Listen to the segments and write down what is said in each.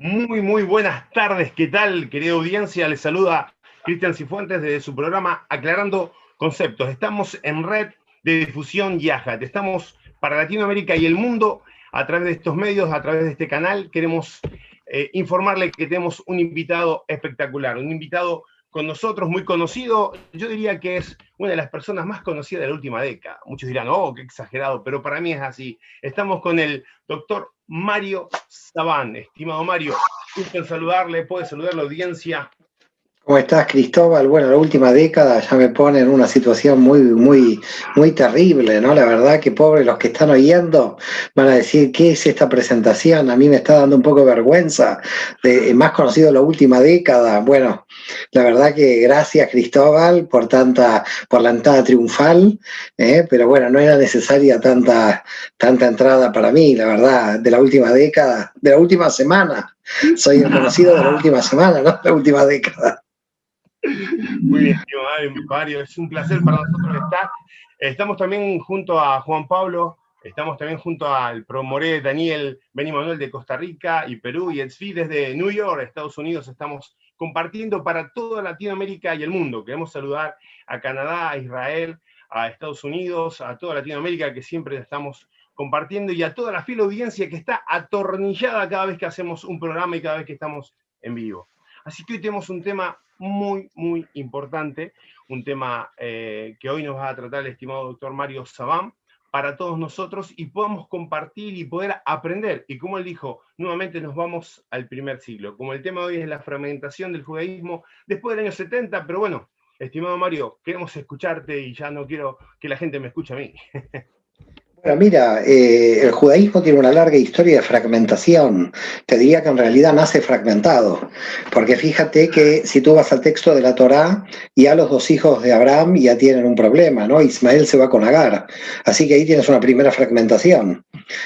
Muy, muy buenas tardes. ¿Qué tal, querida audiencia? Les saluda Cristian Cifuentes desde su programa Aclarando Conceptos. Estamos en red de difusión Yahat. Estamos para Latinoamérica y el mundo a través de estos medios, a través de este canal. Queremos eh, informarle que tenemos un invitado espectacular, un invitado con nosotros muy conocido. Yo diría que es una de las personas más conocidas de la última década. Muchos dirán, oh, qué exagerado, pero para mí es así. Estamos con el doctor Mario Sabán. Estimado Mario, gusto en saludarle, puede saludar a la audiencia. ¿Cómo estás, Cristóbal? Bueno, la última década ya me pone en una situación muy, muy, muy terrible, ¿no? La verdad que pobres los que están oyendo van a decir, ¿qué es esta presentación? A mí me está dando un poco de vergüenza, de, más conocido la última década. Bueno, la verdad que gracias, Cristóbal, por tanta, por la entrada triunfal, ¿eh? pero bueno, no era necesaria tanta, tanta entrada para mí, la verdad, de la última década, de la última semana. Soy el conocido de la última semana, ¿no? La última década. Muy bien, Mario, es un placer para nosotros estar. Estamos también junto a Juan Pablo, estamos también junto al promoré Daniel Beni Manuel de Costa Rica y Perú y Edsfi desde New York, Estados Unidos. Estamos compartiendo para toda Latinoamérica y el mundo. Queremos saludar a Canadá, a Israel, a Estados Unidos, a toda Latinoamérica que siempre estamos compartiendo y a toda la fiel audiencia que está atornillada cada vez que hacemos un programa y cada vez que estamos en vivo. Así que hoy tenemos un tema muy, muy importante, un tema eh, que hoy nos va a tratar el estimado doctor Mario Sabán para todos nosotros y podamos compartir y poder aprender. Y como él dijo, nuevamente nos vamos al primer siglo. Como el tema de hoy es la fragmentación del judaísmo después del año 70, pero bueno, estimado Mario, queremos escucharte y ya no quiero que la gente me escuche a mí. Bueno, mira, eh, el judaísmo tiene una larga historia de fragmentación. Te diría que en realidad nace fragmentado, porque fíjate que si tú vas al texto de la Torá, ya los dos hijos de Abraham ya tienen un problema, ¿no? Ismael se va con Agar, así que ahí tienes una primera fragmentación.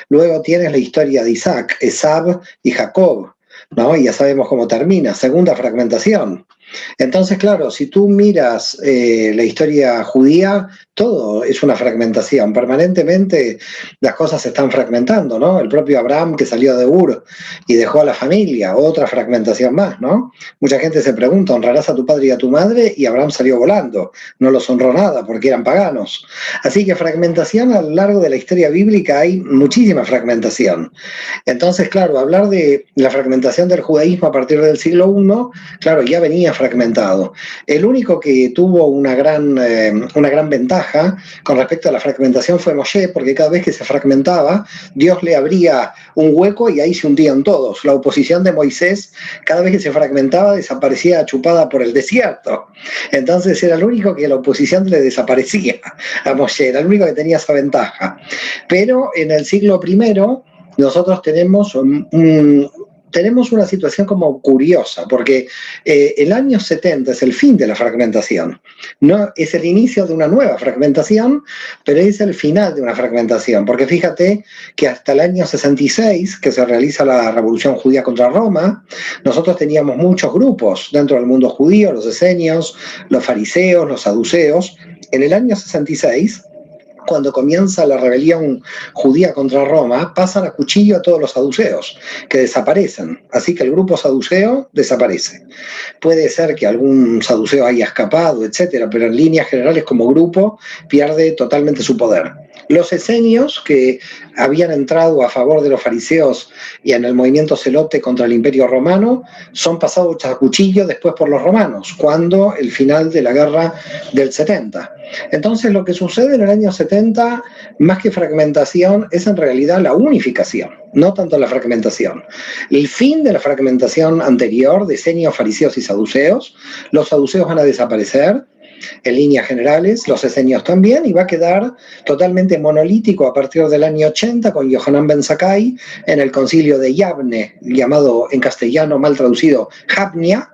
Luego tienes la historia de Isaac, Esab y Jacob, ¿no? Y ya sabemos cómo termina, segunda fragmentación. Entonces, claro, si tú miras eh, la historia judía, todo es una fragmentación. Permanentemente las cosas se están fragmentando, ¿no? El propio Abraham que salió de Ur y dejó a la familia, otra fragmentación más, ¿no? Mucha gente se pregunta, ¿honrarás a tu padre y a tu madre? Y Abraham salió volando, no los honró nada porque eran paganos. Así que fragmentación a lo largo de la historia bíblica hay muchísima fragmentación. Entonces, claro, hablar de la fragmentación del judaísmo a partir del siglo I, claro, ya venía fragmentado. El único que tuvo una gran, eh, una gran ventaja con respecto a la fragmentación fue Moshe, porque cada vez que se fragmentaba, Dios le abría un hueco y ahí se hundían todos. La oposición de Moisés, cada vez que se fragmentaba, desaparecía chupada por el desierto. Entonces era el único que la oposición le desaparecía a Moshe, era el único que tenía esa ventaja. Pero en el siglo I, nosotros tenemos un, tenemos una situación como curiosa, porque eh, el año 70 es el fin de la fragmentación, no es el inicio de una nueva fragmentación, pero es el final de una fragmentación, porque fíjate que hasta el año 66, que se realiza la revolución judía contra Roma, nosotros teníamos muchos grupos dentro del mundo judío, los esenios, los fariseos, los saduceos. En el año 66 cuando comienza la rebelión judía contra Roma, pasan a cuchillo a todos los saduceos, que desaparecen. Así que el grupo saduceo desaparece. Puede ser que algún saduceo haya escapado, etcétera, pero en líneas generales, como grupo, pierde totalmente su poder. Los esenios, que habían entrado a favor de los fariseos y en el movimiento celote contra el imperio romano, son pasados a cuchillo después por los romanos, cuando el final de la guerra del 70. Entonces lo que sucede en el año 70, más que fragmentación, es en realidad la unificación, no tanto la fragmentación. El fin de la fragmentación anterior, esenios, fariseos y saduceos, los saduceos van a desaparecer, en líneas generales, los esenios también, y va a quedar totalmente monolítico a partir del año 80 con Yohanan Ben Sakai en el concilio de Yavne, llamado en castellano mal traducido Japnia,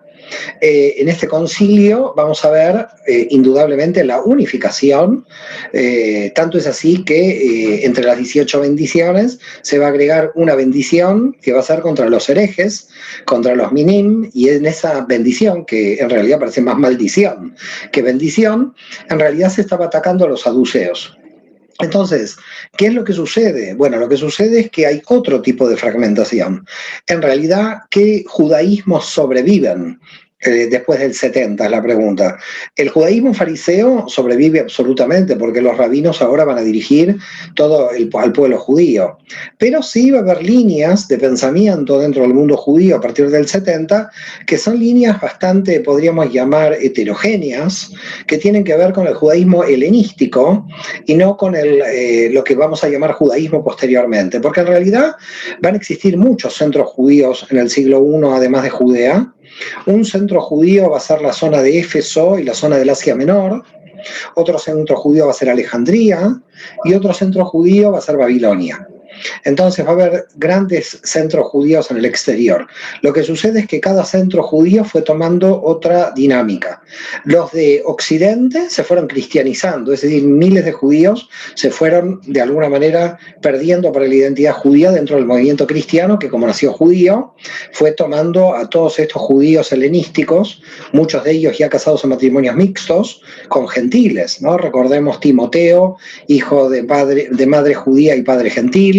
eh, en este concilio vamos a ver eh, indudablemente la unificación, eh, tanto es así que entre las 18 bendiciones se va a agregar una bendición que va a ser contra los herejes, contra los minim, y en esa bendición, que en realidad parece más maldición que bendición, en realidad se estaba atacando a los saduceos. Entonces, ¿qué es lo que sucede? Bueno, lo que sucede es que hay otro tipo de fragmentación. En realidad, ¿qué judaísmos sobreviven? Eh, después del 70, es la pregunta. El judaísmo fariseo sobrevive absolutamente porque los rabinos ahora van a dirigir todo el, al pueblo judío. Pero sí va a haber líneas de pensamiento dentro del mundo judío a partir del 70 que son líneas bastante, podríamos llamar, heterogéneas, que tienen que ver con el judaísmo helenístico y no con el, eh, lo que vamos a llamar judaísmo posteriormente. Porque en realidad van a existir muchos centros judíos en el siglo I, además de Judea un centro judío va a ser la zona de Éfeso y la zona del Asia Menor, otro centro judío va a ser Alejandría y otro centro judío va a ser Babilonia. Entonces va a haber grandes centros judíos en el exterior. Lo que sucede es que cada centro judío fue tomando otra dinámica. Los de Occidente se fueron cristianizando, es decir, miles de judíos se fueron de alguna manera perdiendo para la identidad judía dentro del movimiento cristiano, que como nació judío, fue tomando a todos estos judíos helenísticos, muchos de ellos ya casados en matrimonios mixtos, con gentiles. ¿no? Recordemos Timoteo, hijo de, madre judía y padre gentil,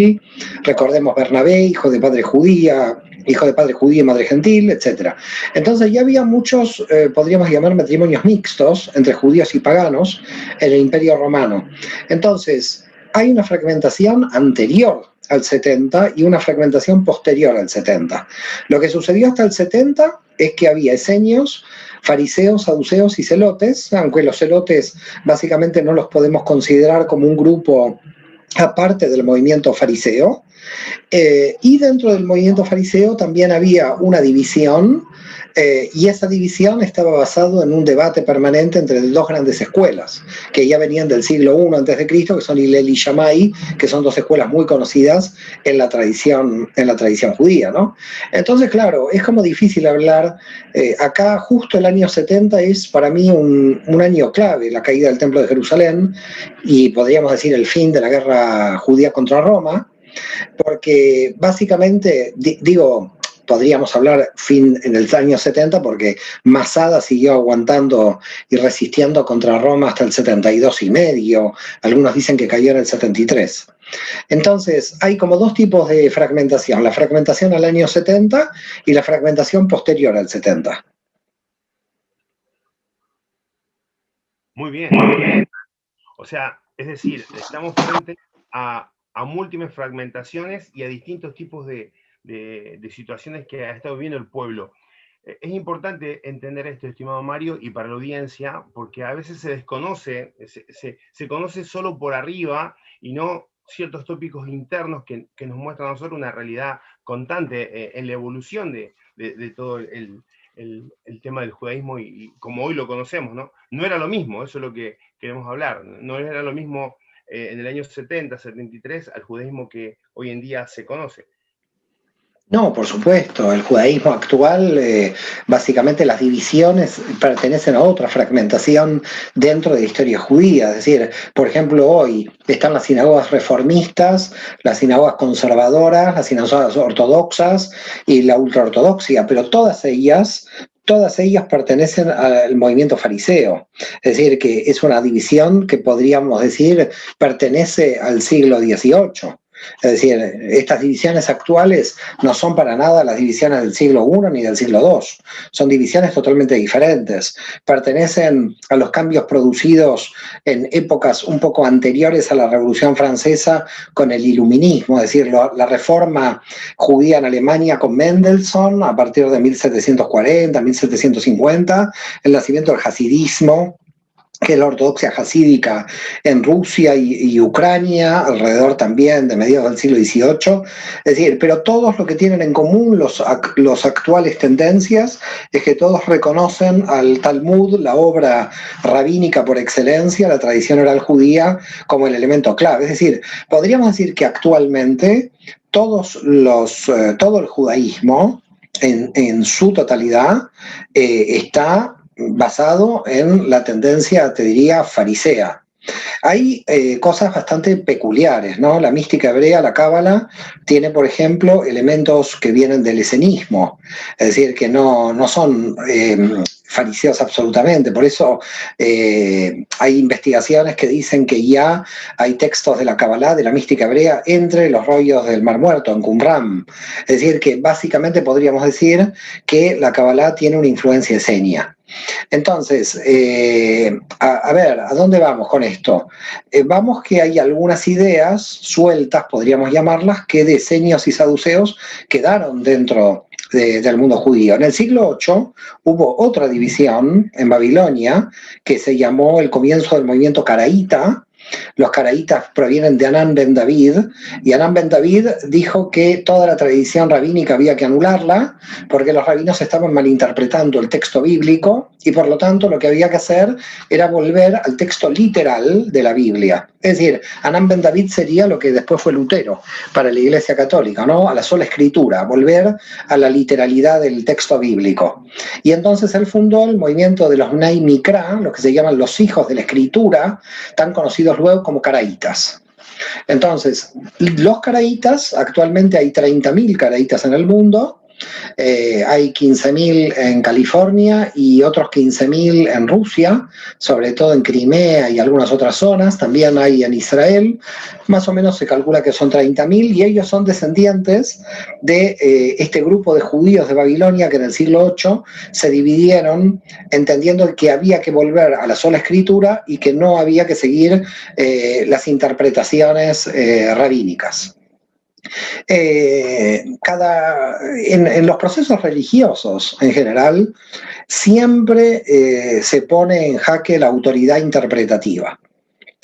recordemos Bernabé, hijo de padre judía, hijo de padre judío y madre gentil, etc. Entonces ya había muchos, eh, podríamos llamar matrimonios mixtos entre judíos y paganos en el Imperio Romano. Entonces, hay una fragmentación anterior al 70 y una fragmentación posterior al 70. Lo que sucedió hasta el 70 es que había esenios, fariseos, saduceos y celotes, aunque los celotes básicamente no los podemos considerar como un grupo aparte del movimiento fariseo. Eh, y dentro del movimiento fariseo también había una división eh, y esa división estaba basada en un debate permanente entre dos grandes escuelas, que ya venían del siglo I Cristo, que son Hillel y Shammai, que son dos escuelas muy conocidas en la tradición, en la tradición judía. ¿no? Entonces, claro, es como difícil hablar. Eh, acá justo el año 70 es para mí un año clave, la caída del Templo de Jerusalén y podríamos decir el fin de la guerra judía contra Roma, porque básicamente, digo, podríamos hablar fin en el año 70 porque Masada siguió aguantando y resistiendo contra Roma hasta el 72 y medio, algunos dicen que cayó en el 73. Entonces, hay como dos tipos de fragmentación, la fragmentación al año 70 y la fragmentación posterior al 70. Muy bien, muy bien. O sea, es decir, estamos frente a, a múltiples fragmentaciones y a distintos tipos de, de, situaciones que ha estado viviendo el pueblo. Eh, es importante entender esto, estimado Mario, y para la audiencia, porque a veces se desconoce, se, conoce solo por arriba y no ciertos tópicos internos que, nos muestran a nosotros una realidad constante eh, en la evolución de, todo el, tema del judaísmo y, como hoy lo conocemos, ¿no? No era lo mismo, eso es lo que queremos hablar, no era lo mismo eh, en el año 70, 73 al judaísmo que hoy en día se conoce. No, por supuesto. El judaísmo actual, eh, básicamente las divisiones pertenecen a otra fragmentación dentro de la historia judía. Es decir, por ejemplo, hoy están las sinagogas reformistas, las sinagogas conservadoras, las sinagogas ortodoxas y la ultraortodoxia, pero todas ellas todas ellas pertenecen al movimiento fariseo. Es decir, que es una división que podríamos decir pertenece al siglo XVIII. Es decir, estas divisiones actuales no son para nada las divisiones del siglo I ni del siglo II, son divisiones totalmente diferentes. Pertenecen a los cambios producidos en épocas un poco anteriores a la Revolución Francesa con el iluminismo, es decir, la reforma judía en Alemania con Mendelssohn a partir de 1740, 1750, el nacimiento del hasidismo que la ortodoxia hasídica en Rusia y, Ucrania, alrededor también de mediados del siglo XVIII. Es decir, pero todos lo que tienen en común los, los actuales tendencias es que todos reconocen al Talmud, la obra rabínica por excelencia, la tradición oral judía, como el elemento clave. Es decir, podríamos decir que actualmente todos los, eh, todo el judaísmo, en, en su totalidad, eh, está basado en la tendencia, te diría, farisea. Hay eh, cosas bastante peculiares, ¿no? La mística hebrea, la cábala, tiene, por ejemplo, elementos que vienen del esenismo, es decir, que no, no son eh, fariseos absolutamente. Por eso eh, hay investigaciones que dicen que ya hay textos de la Kabbalah, de la mística hebrea, entre los rollos del Mar Muerto, en Qumran. Es decir, que básicamente podríamos decir que la Kabbalah tiene una influencia esenia. Entonces, eh, a, ver, ¿a dónde vamos con esto? Eh, vamos que hay algunas ideas sueltas, podríamos llamarlas, que de esenios y saduceos quedaron dentro del mundo judío. En el siglo VIII hubo otra división en Babilonia que se llamó el comienzo del movimiento caraíta, los caraítas provienen de Anán ben David, y Anán ben David dijo que toda la tradición rabínica había que anularla, porque los rabinos estaban malinterpretando el texto bíblico, y por lo tanto lo que había que hacer era volver al texto literal de la Biblia. Es decir, Anán ben David sería lo que después fue Lutero para la Iglesia Católica, ¿no? A la sola escritura, volver a la literalidad del texto bíblico. Y entonces él fundó el movimiento de los Nay Mikra, lo que se llaman los hijos de la escritura, tan conocidos luego como caraítas. Entonces, los caraítas, actualmente hay 30.000 caraítas en el mundo, eh, hay 15.000 en California y otros 15.000 en Rusia, sobre todo en Crimea y algunas otras zonas. También hay en Israel. Más o menos se calcula que son 30.000 y ellos son descendientes de eh, este grupo de judíos de Babilonia que en el siglo VIII se dividieron entendiendo que había que volver a la sola escritura y que no había que seguir eh, las interpretaciones rabínicas. Eh, cada, en, los procesos religiosos en general, siempre eh, se pone en jaque la autoridad interpretativa.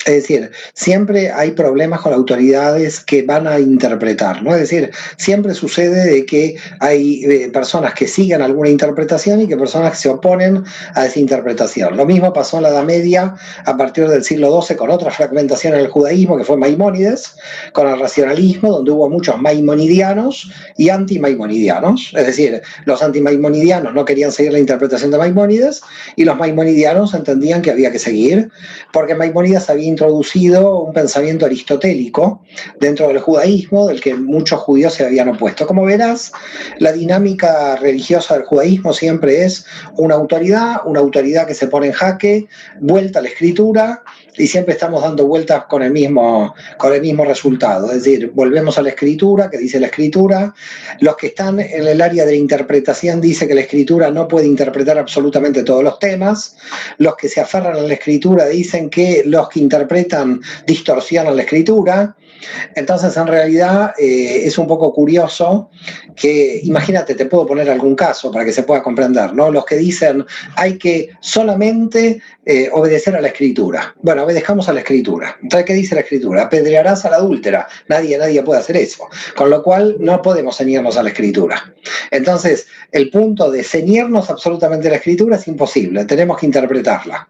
Es decir, siempre hay problemas con autoridades que van a interpretar, ¿no? Es decir, siempre sucede de que hay eh, personas que siguen alguna interpretación y que personas se oponen a esa interpretación. Lo mismo pasó en la Edad Media a partir del siglo XII con otra fragmentación en el judaísmo que fue Maimónides, con el racionalismo, donde hubo muchos maimonidianos y anti-maimonidianos. Es decir, los anti-maimonidianos no querían seguir la interpretación de Maimónides y los maimonidianos entendían que había que seguir, porque Maimónides había introducido un pensamiento aristotélico dentro del judaísmo, del que muchos judíos se habían opuesto. Como verás, la dinámica religiosa del judaísmo siempre es una autoridad, una autoridad que se pone en jaque, vuelta a la escritura, y siempre estamos dando vueltas con el mismo, con el mismo resultado. Es decir, volvemos a la escritura, que dice la escritura. Los que están en el área de la interpretación dice que la escritura no puede interpretar absolutamente todos los temas. Los que se aferran a la escritura dicen que los que interpretan distorsionan la escritura. Entonces, en realidad eh, es un poco curioso que, imagínate, te puedo poner algún caso para que se pueda comprender, ¿no? Los que dicen hay que solamente eh, obedecer a la escritura. Bueno, obedezcamos a la escritura. Entonces, ¿qué dice la escritura? Apedrearás a la adúltera. Nadie, nadie puede hacer eso. Con lo cual, no podemos ceñirnos a la escritura. Entonces, el punto de ceñirnos absolutamente a la escritura es imposible. Tenemos que interpretarla.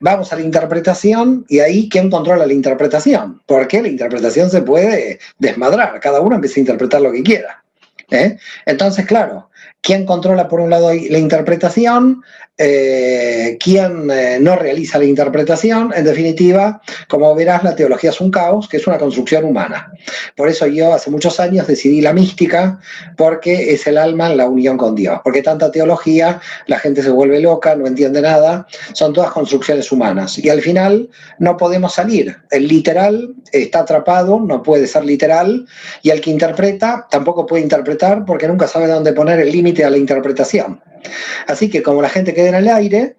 Vamos a la interpretación y ahí quién controla la interpretación, porque la interpretación se puede desmadrar, cada uno empieza a interpretar lo que quiera. ¿eh? Entonces, claro, ¿quién controla por un lado la interpretación? Eh, quién eh, no realiza la interpretación. En definitiva, como verás, la teología es un caos, que es una construcción humana. Por eso yo hace muchos años decidí la mística, porque es el alma en la unión con Dios. Porque tanta teología, la gente se vuelve loca, no entiende nada, son todas construcciones humanas. Y al final no podemos salir. El literal está atrapado, no puede ser literal, y el que interpreta tampoco puede interpretar porque nunca sabe dónde poner el límite a la interpretación. Así que como la gente queda en el aire,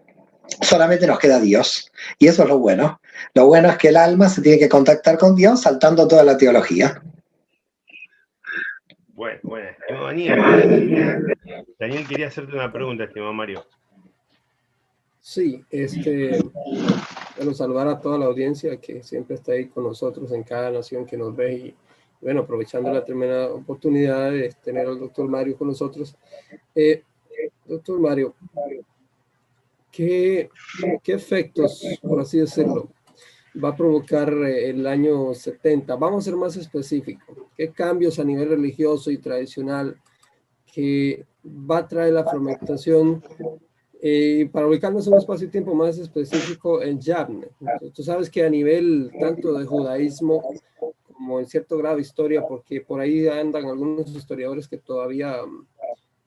solamente nos queda Dios. Y eso es lo bueno. Lo bueno es que el alma se tiene que contactar con Dios saltando toda la teología. Bueno, bueno, Daniel, Daniel quería hacerte una pregunta, estimado Mario. Sí, este, bueno, saludar a toda la audiencia que siempre está ahí con nosotros en cada nación que nos ve y, bueno, aprovechando la tremenda oportunidad de tener al doctor Mario con nosotros. Eh, Doctor Mario, ¿qué, ¿qué, efectos, por así decirlo, va a provocar eh, el año 70? Vamos a ser más específicos. ¿Qué cambios a nivel religioso y tradicional que va a traer la fragmentación Y para ubicarnos en un espacio y tiempo más específico en Yavne, tú sabes que a nivel tanto de judaísmo como en cierto grado historia, porque por ahí andan algunos historiadores que todavía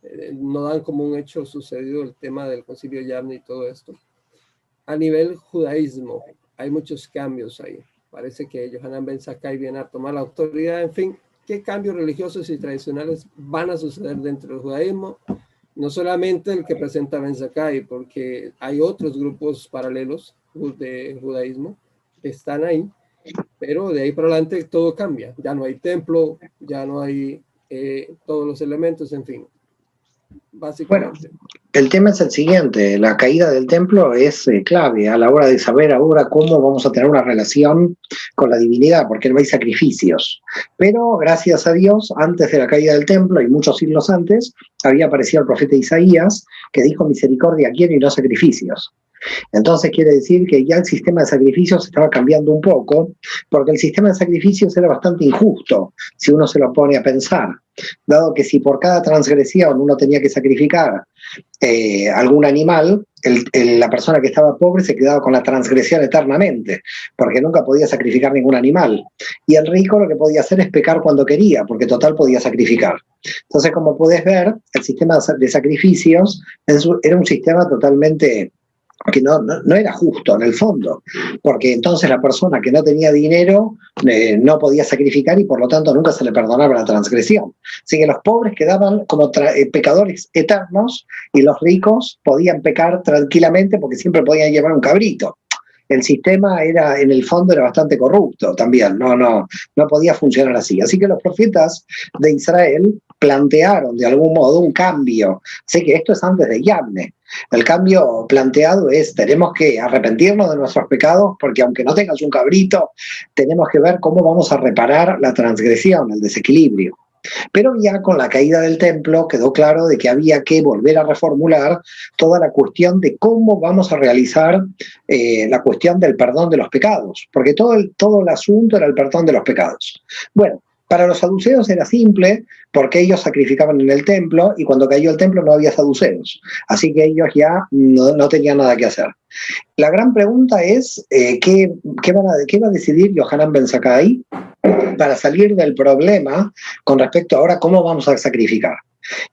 eh, no dan como un hecho sucedido el tema del concilio Yavne y todo esto. A nivel judaísmo, hay muchos cambios ahí. Parece que Johanan Ben Sakai viene a tomar la autoridad. En fin, ¿qué cambios religiosos y tradicionales van a suceder dentro del judaísmo? no solamente el que presenta Ben Sakai, porque hay otros grupos paralelos de judaísmo que están ahí, pero de ahí para adelante todo cambia. Ya no hay templo, ya no hay eh, todos los elementos, en fin. Básicamente. El tema es el siguiente, la caída del templo es eh, clave a la hora de saber ahora cómo vamos a tener una relación con la divinidad, porque no hay sacrificios. Pero gracias a Dios, antes de la caída del templo y muchos siglos antes, había aparecido el profeta Isaías que dijo misericordia quiero y no sacrificios. Entonces quiere decir que ya el sistema de sacrificios estaba cambiando un poco, porque el sistema de sacrificios era bastante injusto, si uno se lo pone a pensar, dado que si por cada transgresión uno tenía que sacrificar eh, algún animal, la persona que estaba pobre se quedaba con la transgresión eternamente, porque nunca podía sacrificar ningún animal. Y el rico lo que podía hacer es pecar cuando quería, porque total podía sacrificar. Entonces, como puedes ver, el sistema de sacrificios era un sistema totalmente que no, no, era justo en el fondo, porque entonces la persona que no tenía dinero eh, no podía sacrificar y por lo tanto nunca se le perdonaba la transgresión. Así que los pobres quedaban como eh, pecadores eternos y los ricos podían pecar tranquilamente porque siempre podían llevar un cabrito. El sistema era, en el fondo, era bastante corrupto también, no, no, no podía funcionar así. Así que los profetas de Israel plantearon de algún modo un cambio. Sé que esto es antes de Yavne, el cambio planteado es, tenemos que arrepentirnos de nuestros pecados porque aunque no tengas un cabrito, tenemos que ver cómo vamos a reparar la transgresión, el desequilibrio. Pero ya con la caída del templo quedó claro de que había que volver a reformular toda la cuestión de cómo vamos a realizar eh, la cuestión del perdón de los pecados, porque todo el, todo el asunto era el perdón de los pecados. Bueno, para los saduceos era simple porque ellos sacrificaban en el templo y cuando cayó el templo no había saduceos. Así que ellos ya no, tenían nada que hacer. La gran pregunta es, eh, ¿qué, qué, a, ¿qué va a decidir Yohanan Ben Sakai para salir del problema con respecto ahora cómo vamos a sacrificar?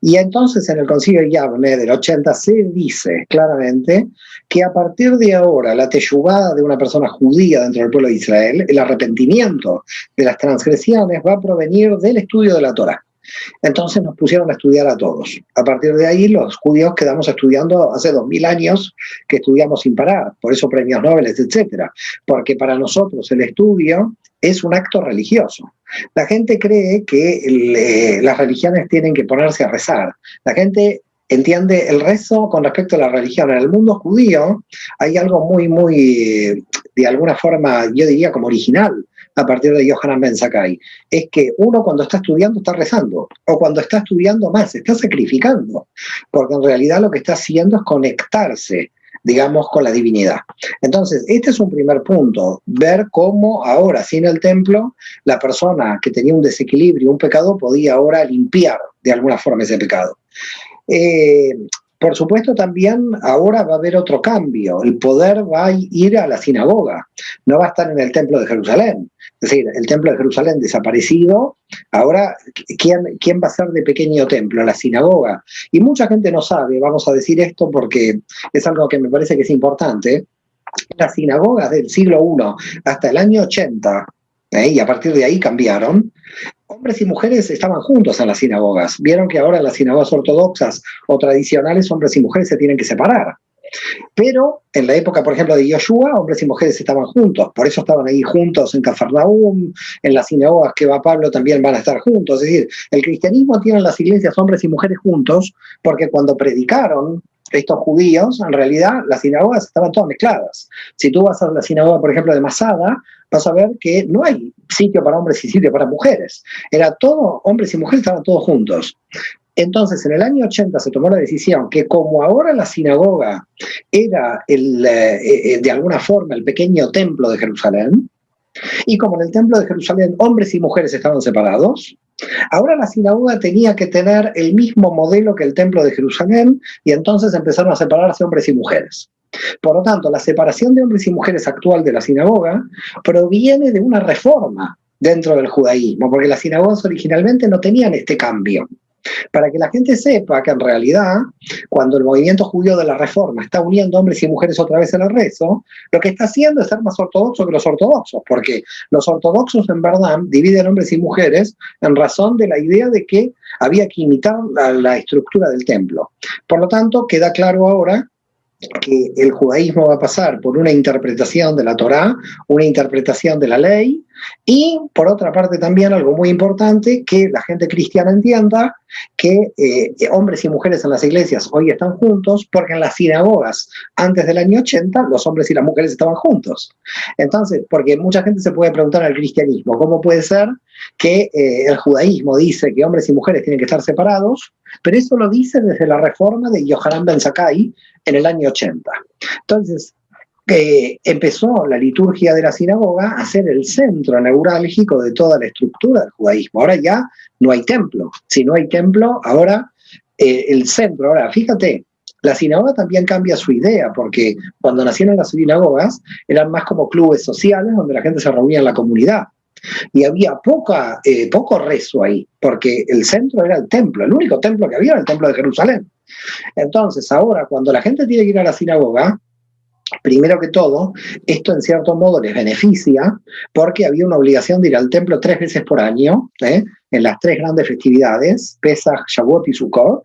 Y entonces en el concilio de Yavne del 80 se dice claramente que a partir de ahora la teyubada de una persona judía dentro del pueblo de Israel, el arrepentimiento de las transgresiones va a provenir del estudio de la Torah. Entonces nos pusieron a estudiar a todos. A partir de ahí los judíos quedamos estudiando hace dos mil años que estudiamos sin parar, por eso premios Nobel, etcétera, porque para nosotros el estudio es un acto religioso. La gente cree que las religiones tienen que ponerse a rezar. La gente entiende el rezo con respecto a la religión. En el mundo judío hay algo muy, muy, de alguna forma, yo diría como original a partir de Yohanan Ben Sakai. Es que uno cuando está estudiando está rezando, o cuando está estudiando más, está sacrificando, porque en realidad lo que está haciendo es conectarse digamos, con la divinidad. Entonces, este es un primer punto, ver cómo ahora, sin el templo, la persona que tenía un desequilibrio, un pecado, podía ahora limpiar de alguna forma ese pecado. Eh, por supuesto, también ahora va a haber otro cambio. El poder va a ir a la sinagoga, no va a estar en el templo de Jerusalén. Es decir, el templo de Jerusalén desaparecido, ahora, ¿quién, ¿quién va a ser de pequeño templo? La sinagoga. Y mucha gente no sabe, vamos a decir esto porque es algo que me parece que es importante. Las sinagogas del siglo I hasta el año 80, ¿eh? y a partir de ahí cambiaron, hombres y mujeres estaban juntos en las sinagogas. Vieron que ahora en las sinagogas ortodoxas o tradicionales hombres y mujeres se tienen que separar. Pero en la época, por ejemplo, de Yoshua, hombres y mujeres estaban juntos, por eso estaban ahí juntos en Cafarnaum, en las sinagogas que va Pablo también van a estar juntos. Es decir, el cristianismo tiene en las iglesias hombres y mujeres juntos, porque cuando predicaron estos judíos, en realidad las sinagogas estaban todas mezcladas. Si tú vas a la sinagoga, por ejemplo, de Masada, vas a ver que no hay sitio para hombres y sitio para mujeres. Era todo, hombres y mujeres estaban todos juntos. Entonces, en el año 80 se tomó la decisión que como ahora la sinagoga era el, eh, eh, de alguna forma el pequeño templo de Jerusalén, y como en el templo de Jerusalén hombres y mujeres estaban separados, Ahora la sinagoga tenía que tener el mismo modelo que el templo de Jerusalén y entonces empezaron a separarse hombres y mujeres. Por lo tanto, la separación de hombres y mujeres actual de la sinagoga proviene de una reforma dentro del judaísmo, porque las sinagogas originalmente no tenían este cambio. Para que la gente sepa que en realidad, cuando el movimiento judío de la reforma está uniendo hombres y mujeres otra vez en el rezo, lo que está haciendo es ser más ortodoxo que los ortodoxos, porque los ortodoxos en verdad dividen hombres y mujeres en razón de la idea de que había que imitar la, la estructura del templo. Por lo tanto, queda claro ahora que el judaísmo va a pasar por una interpretación de la Torá, una interpretación de la ley, y por otra parte también algo muy importante, que la gente cristiana entienda que eh, hombres y mujeres en las iglesias hoy están juntos, porque en las sinagogas antes del año 80 los hombres y las mujeres estaban juntos. Entonces, porque mucha gente se puede preguntar al cristianismo, ¿cómo puede ser que eh, el judaísmo dice que hombres y mujeres tienen que estar separados, pero eso lo dice desde la reforma de Yohanan Ben Zakkai en el año 80. Entonces, eh, empezó la liturgia de la sinagoga a ser el centro neurálgico de toda la estructura del judaísmo. Ahora ya no hay templo. Si no hay templo, ahora eh, el centro. Ahora, fíjate, la sinagoga también cambia su idea, porque cuando nacieron las sinagogas eran más como clubes sociales donde la gente se reunía en la comunidad. Y había poca, eh, poco rezo ahí, porque el centro era el templo, el único templo que había era el templo de Jerusalén. Entonces, ahora, cuando la gente tiene que ir a la sinagoga, Primero que todo, esto en cierto modo les beneficia porque había una obligación de ir al templo tres veces por año, ¿eh? en las tres grandes festividades, Pesach, Shavuot y Sukkot,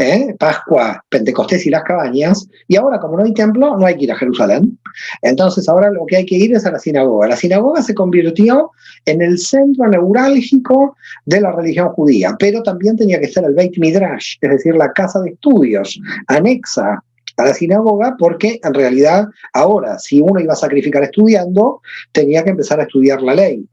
¿eh? Pascua, Pentecostés y las cabañas, y ahora como no hay templo, no hay que ir a Jerusalén. Entonces ahora lo que hay que ir es a la sinagoga. La sinagoga se convirtió en el centro neurálgico de la religión judía, pero también tenía que ser el Beit Midrash, es decir, la casa de estudios anexa a la sinagoga porque en realidad ahora si uno iba a sacrificar estudiando, tenía que empezar a estudiar la ley.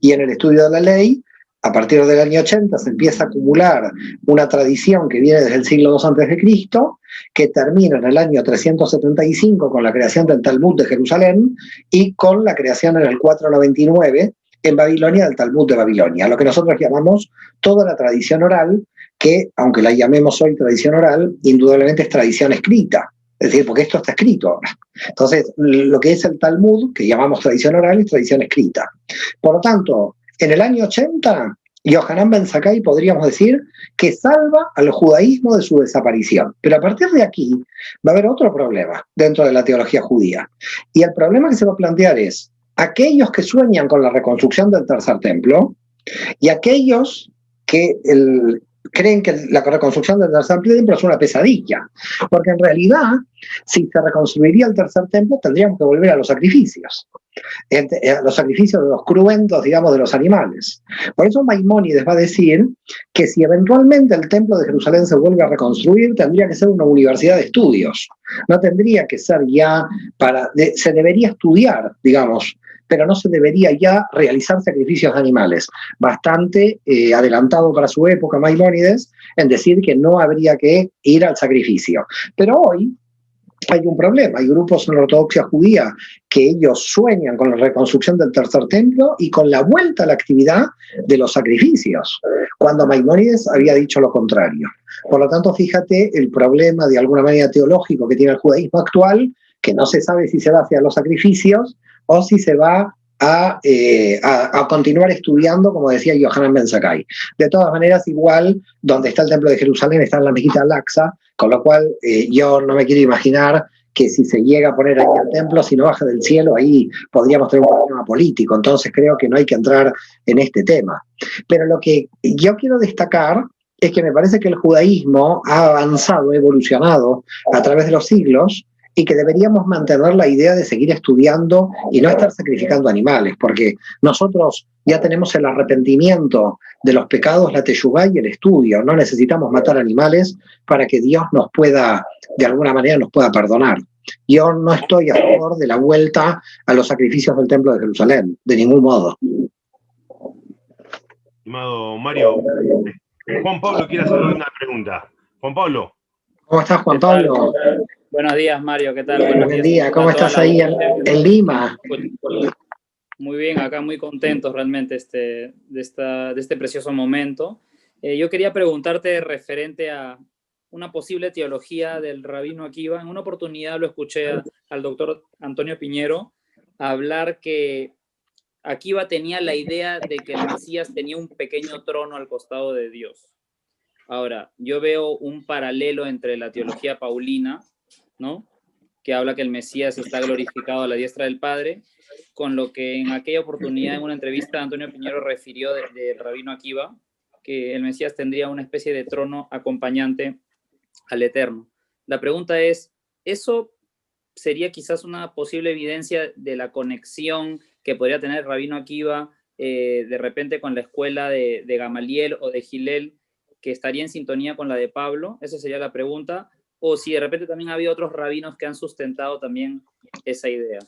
Y en el estudio de la ley, a partir del año 80 se empieza a acumular una tradición que viene desde el siglo II Cristo, que termina en el año 375 con la creación del Talmud de Jerusalén y con la creación en el 499 en Babilonia del Talmud de Babilonia, lo que nosotros llamamos toda la tradición oral que, aunque la llamemos hoy tradición oral, indudablemente es tradición escrita. Es decir, porque esto está escrito ahora. Entonces, lo que es el Talmud, que llamamos tradición oral, es tradición escrita. Por lo tanto, en el año 80, Yohanan Ben Sakai podríamos decir que salva al judaísmo de su desaparición. Pero a partir de aquí va a haber otro problema dentro de la teología judía. Y el problema que se va a plantear es aquellos que sueñan con la reconstrucción del tercer templo y aquellos que el, creen que la reconstrucción del tercer templo es una pesadilla, porque en realidad, si se reconstruiría el tercer templo, tendríamos que volver a los sacrificios, a los sacrificios de los cruentos, digamos, de los animales. Por eso Maimónides va a decir que si eventualmente el templo de Jerusalén se vuelve a reconstruir, tendría que ser una universidad de estudios, no tendría que ser ya para, se debería estudiar, digamos, pero no se debería ya realizar sacrificios de animales. Bastante eh, adelantado para su época Maimónides en decir que no habría que ir al sacrificio. Pero hoy hay un problema, hay grupos en la ortodoxia judía que ellos sueñan con la reconstrucción del tercer templo y con la vuelta a la actividad de los sacrificios, cuando Maimónides había dicho lo contrario. Por lo tanto, fíjate el problema de alguna manera teológico que tiene el judaísmo actual, que no se sabe si se va hacia los sacrificios o si se va eh, a, a, continuar estudiando, como decía Yohanan Ben Sakai. De todas maneras, igual, donde está el templo de Jerusalén está en la mezquita Al-Aqsa, con lo cual eh, yo no me quiero imaginar que si se llega a poner ahí el templo, si no baja del cielo, ahí podríamos tener un problema político. Entonces creo que no hay que entrar en este tema. Pero lo que yo quiero destacar es que me parece que el judaísmo ha avanzado, evolucionado a través de los siglos y que deberíamos mantener la idea de seguir estudiando y no estar sacrificando animales, porque nosotros ya tenemos el arrepentimiento de los pecados, la teyugá y el estudio. No necesitamos matar animales para que Dios nos pueda, de alguna manera, nos pueda perdonar. Yo no estoy a favor de la vuelta a los sacrificios del Templo de Jerusalén, de ningún modo. Estimado Mario, Juan Pablo quiere hacer una pregunta. Juan Pablo. ¿Cómo estás, Juan Pablo? Buenos días, Mario, ¿qué tal? Buenos días, ¿cómo estás ahí en, Lima? Muy bien, acá muy contentos realmente este, de, esta, de este precioso momento. Eh, yo quería preguntarte referente a una posible teología del rabino Akiva. En una oportunidad lo escuché al doctor Antonio Piñero hablar que Akiva tenía la idea de que el Mesías tenía un pequeño trono al costado de Dios. Ahora, yo veo un paralelo entre la teología paulina, ¿no? Que habla que el Mesías está glorificado a la diestra del Padre, con lo que en aquella oportunidad, en una entrevista, Antonio Piñero refirió del de rabino Akiva, que el Mesías tendría una especie de trono acompañante al Eterno. La pregunta es, ¿eso sería quizás una posible evidencia de la conexión que podría tener Rabino Akiva eh, de repente con la escuela de, Gamaliel o de Gilel, que estaría en sintonía con la de Pablo? Esa sería la pregunta. O si de repente también había otros rabinos que han sustentado también esa idea.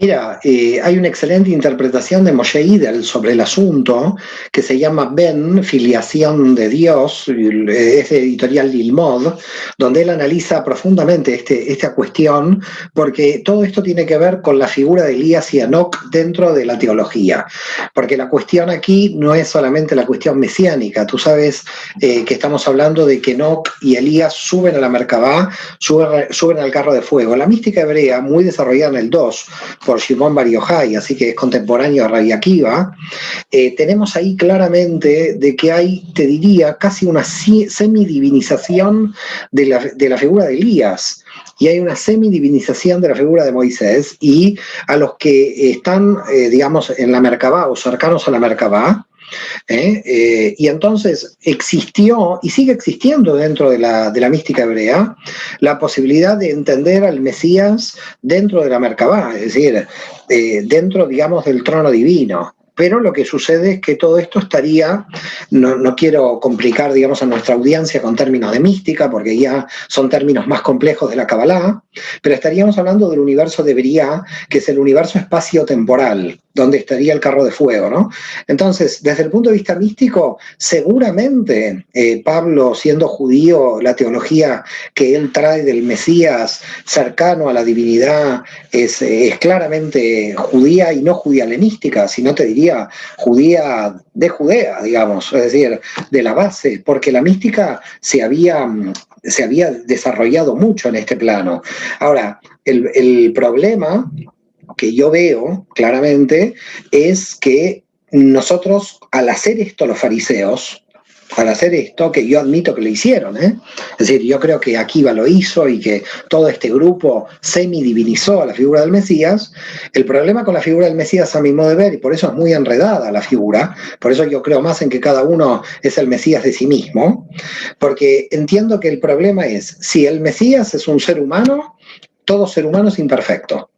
Mira, eh, hay una excelente interpretación de Moshe Idel sobre el asunto que se llama Ben, filiación de Dios, es de editorial Lilmod, donde él analiza profundamente este, esta cuestión, porque todo esto tiene que ver con la figura de Elías y Enoch dentro de la teología. Porque la cuestión aquí no es solamente la cuestión mesiánica, tú sabes eh, que estamos hablando de que Enoch y Elías suben a la Merkabah, suben, suben al carro de fuego. La mística hebrea, muy desarrollada en el 2, por Shimon Bar Yochai, así que es contemporáneo a Rabbi Akiva, eh, tenemos ahí claramente de que hay, te diría, casi una semidivinización de la, de la figura de Elías y hay una semidivinización de la figura de Moisés y a los que están, eh, digamos, en la Merkabah o cercanos a la Merkabah, ¿eh? Eh, y entonces existió y sigue existiendo dentro de la, de la, mística hebrea la posibilidad de entender al Mesías dentro de la Merkabah, es decir, eh, dentro, digamos, del trono divino. Pero lo que sucede es que todo esto estaría, no, no, quiero complicar, digamos, a nuestra audiencia con términos de mística, porque ya son términos más complejos de la Kabbalah, pero estaríamos hablando del universo de Briah, que es el universo espacio-temporal, donde estaría el carro de fuego, ¿no? Entonces, desde el punto de vista místico, seguramente eh, Pablo, siendo judío, la teología que él trae del Mesías cercano a la divinidad es, claramente judía y no judía helenística, sino te diría judía de Judea, digamos, es decir, de la base, porque la mística se había, se había desarrollado mucho en este plano. Ahora, el problema que yo veo claramente es que nosotros, al hacer esto los fariseos, al hacer esto, que yo admito que lo hicieron, ¿eh? es decir, yo creo que Akiva lo hizo y que todo este grupo semi-divinizó a la figura del Mesías, el problema con la figura del Mesías a mi modo de ver, y por eso es muy enredada la figura, por eso yo creo más en que cada uno es el Mesías de sí mismo, porque entiendo que el problema es, si el Mesías es un ser humano, todo ser humano es imperfecto.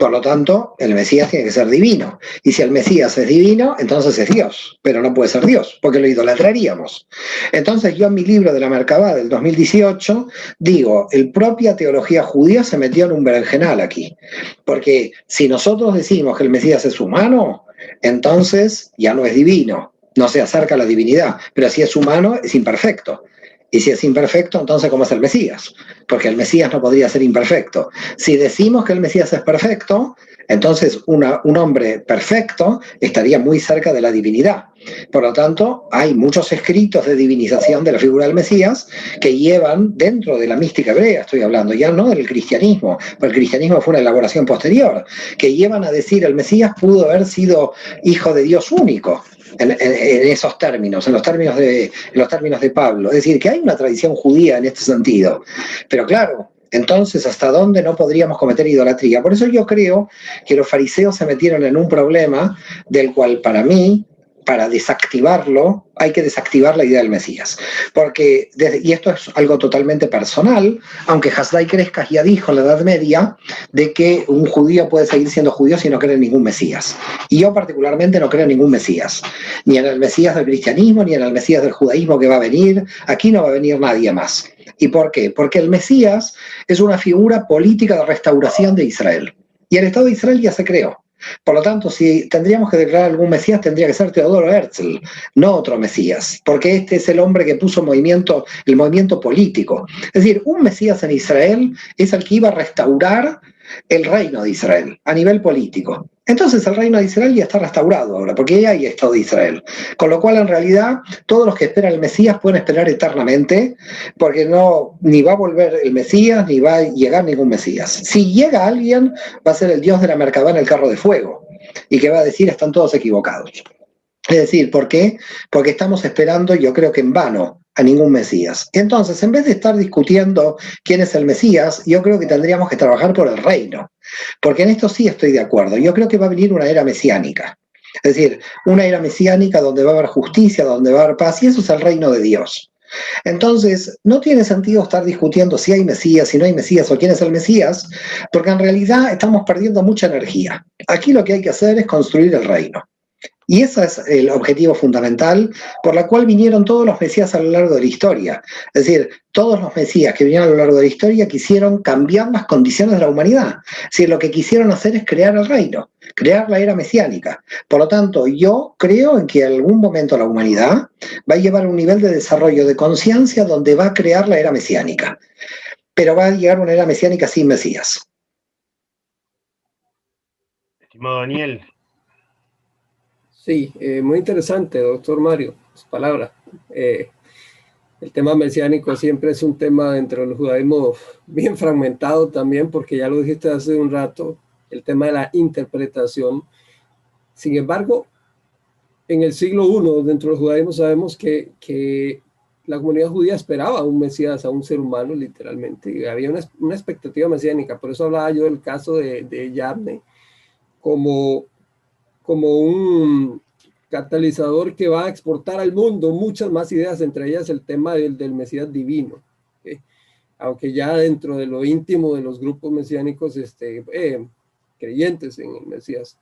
Por lo tanto, el Mesías tiene que ser divino. Y si el Mesías es divino, entonces es Dios, pero no puede ser Dios, porque lo idolatraríamos. Entonces yo en mi libro de la Merkabah del 2018 digo, el propia teología judía se metió en un berenjenal aquí. Porque si nosotros decimos que el Mesías es humano, entonces ya no es divino, no se acerca a la divinidad, pero si es humano es imperfecto. Y si es imperfecto, entonces ¿cómo es el Mesías? Porque el Mesías no podría ser imperfecto. Si decimos que el Mesías es perfecto, entonces un hombre perfecto estaría muy cerca de la divinidad. Por lo tanto, hay muchos escritos de divinización de la figura del Mesías que llevan dentro de la mística hebrea, estoy hablando, ya no del cristianismo, porque el cristianismo fue una elaboración posterior, que llevan a decir el Mesías pudo haber sido hijo de Dios único. En, esos términos, en los términos, de, en los términos de Pablo. Es decir, que hay una tradición judía en este sentido. Pero claro, entonces, ¿hasta dónde no podríamos cometer idolatría? Por eso yo creo que los fariseos se metieron en un problema del cual para mí para desactivarlo, hay que desactivar la idea del Mesías. Porque, y esto es algo totalmente personal, aunque Hasdai Crescas ya dijo en la Edad Media de que un judío puede seguir siendo judío si no cree en ningún Mesías. Y yo particularmente no creo en ningún Mesías, ni en el Mesías del cristianismo, ni en el Mesías del judaísmo que va a venir. Aquí no va a venir nadie más. ¿Y por qué? Porque el Mesías es una figura política de restauración de Israel. Y el Estado de Israel ya se creó. Por lo tanto, si tendríamos que declarar algún Mesías, tendría que ser Teodoro Herzl, no otro Mesías, porque este es el hombre que puso movimiento, el movimiento político. Es decir, un Mesías en Israel es el que iba a restaurar el reino de Israel a nivel político. Entonces el reino de Israel ya está restaurado ahora, porque ya hay Estado de Israel. Con lo cual, en realidad, todos los que esperan el Mesías pueden esperar eternamente, porque no, ni va a volver el Mesías, ni va a llegar ningún Mesías. Si llega alguien, va a ser el Dios de la Mercadá en el carro de fuego, y que va a decir, están todos equivocados. Es decir, ¿por qué? Porque estamos esperando, yo creo que en vano, a ningún Mesías. Entonces, en vez de estar discutiendo quién es el Mesías, yo creo que tendríamos que trabajar por el reino. Porque en esto sí estoy de acuerdo. Yo creo que va a venir una era mesiánica. Es decir, una era mesiánica donde va a haber justicia, donde va a haber paz, y eso es el reino de Dios. Entonces, no tiene sentido estar discutiendo si hay Mesías, si no hay Mesías o quién es el Mesías, porque en realidad estamos perdiendo mucha energía. Aquí lo que hay que hacer es construir el reino. Y ese es el objetivo fundamental por la cual vinieron todos los mesías a lo largo de la historia. Es decir, todos los mesías que vinieron a lo largo de la historia quisieron cambiar las condiciones de la humanidad. Es decir, lo que quisieron hacer es crear el reino, crear la era mesiánica. Por lo tanto, yo creo en que en algún momento la humanidad va a llevar a un nivel de desarrollo de conciencia donde va a crear la era mesiánica. Pero va a llegar una era mesiánica sin mesías. Estimado Daniel, Sí, eh, muy interesante, doctor Mario, sus palabras. Eh, el tema mesiánico siempre es un tema dentro del judaísmo bien fragmentado también, porque ya lo dijiste hace un rato, el tema de la interpretación. Sin embargo, en el siglo I, dentro del judaísmo, sabemos que, que la comunidad judía esperaba a un Mesías, a un ser humano, literalmente. Y había una, una, expectativa mesiánica. Por eso hablaba yo del caso de, de Yavne como como un catalizador que va a exportar al mundo muchas más ideas, entre ellas el tema del, del Mesías divino. Aunque ya dentro de lo íntimo de los grupos mesiánicos este, eh, creyentes en el Mesías,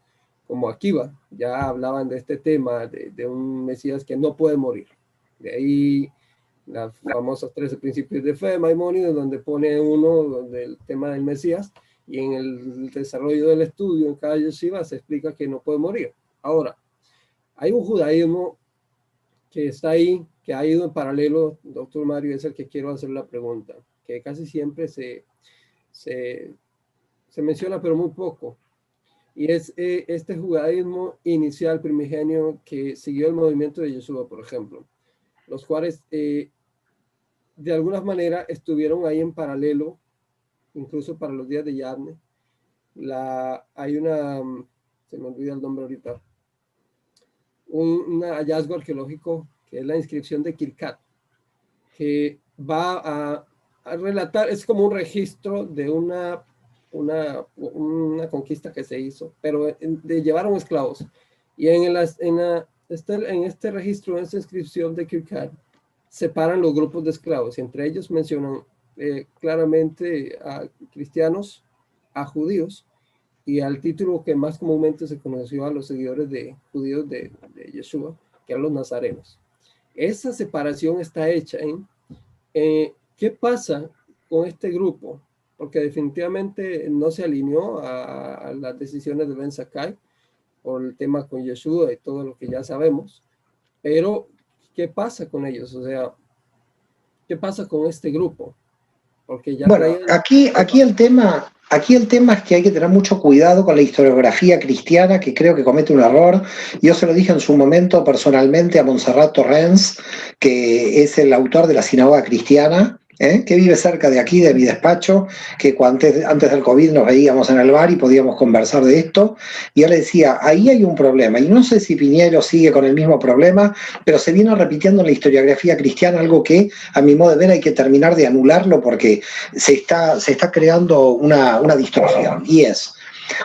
como Akiva, ya hablaban de este tema, de, de, un Mesías que no puede morir. De ahí las famosas 13 principios de fe de Maimónides, donde pone uno donde el tema del Mesías, y en el desarrollo del estudio en cada yeshiva se explica que no puede morir. Ahora, hay un judaísmo que está ahí, que ha ido en paralelo, doctor Mario, es el que quiero hacer la pregunta, que casi siempre se, se, menciona, pero muy poco. Y es eh, este judaísmo inicial primigenio que siguió el movimiento de Yeshua, por ejemplo, los cuales eh, de alguna manera estuvieron ahí en paralelo incluso para los días de Yavne. La, hay una, se me olvida el nombre ahorita, un, hallazgo arqueológico que es la inscripción de Kirkat, que va a, relatar, es como un registro de una, una, una conquista que se hizo, pero de llevaron esclavos. Y en, el, en, este, en este registro, en esta inscripción de Kirkat, separan los grupos de esclavos y entre ellos mencionan eh, claramente a cristianos, a judíos, y al título que más comúnmente se conoció a los seguidores de judíos de, de Yeshua, que eran los nazarenos. Esa separación está hecha en eh, qué pasa con este grupo, porque definitivamente no se alineó a, a las decisiones de Ben Sakai por el tema con Yeshua y todo lo que ya sabemos, pero ¿qué pasa con ellos? O sea, ¿qué pasa con este grupo? Bueno, aquí, aquí, el tema, aquí el tema es que hay que tener mucho cuidado con la historiografía cristiana, que creo que comete un error. Yo se lo dije en su momento personalmente a Montserrat Torrens, que es el autor de la Sinagoga Cristiana, ¿eh? que vive cerca de aquí, de mi despacho, que antes, antes del COVID nos veíamos en el bar y podíamos conversar de esto. Y yo le decía, ahí hay un problema. Y no sé si Piñero sigue con el mismo problema, pero se viene repitiendo en la historiografía cristiana algo que, a mi modo de ver, hay que terminar de anularlo porque se está, se está creando una, una distorsión. Y es,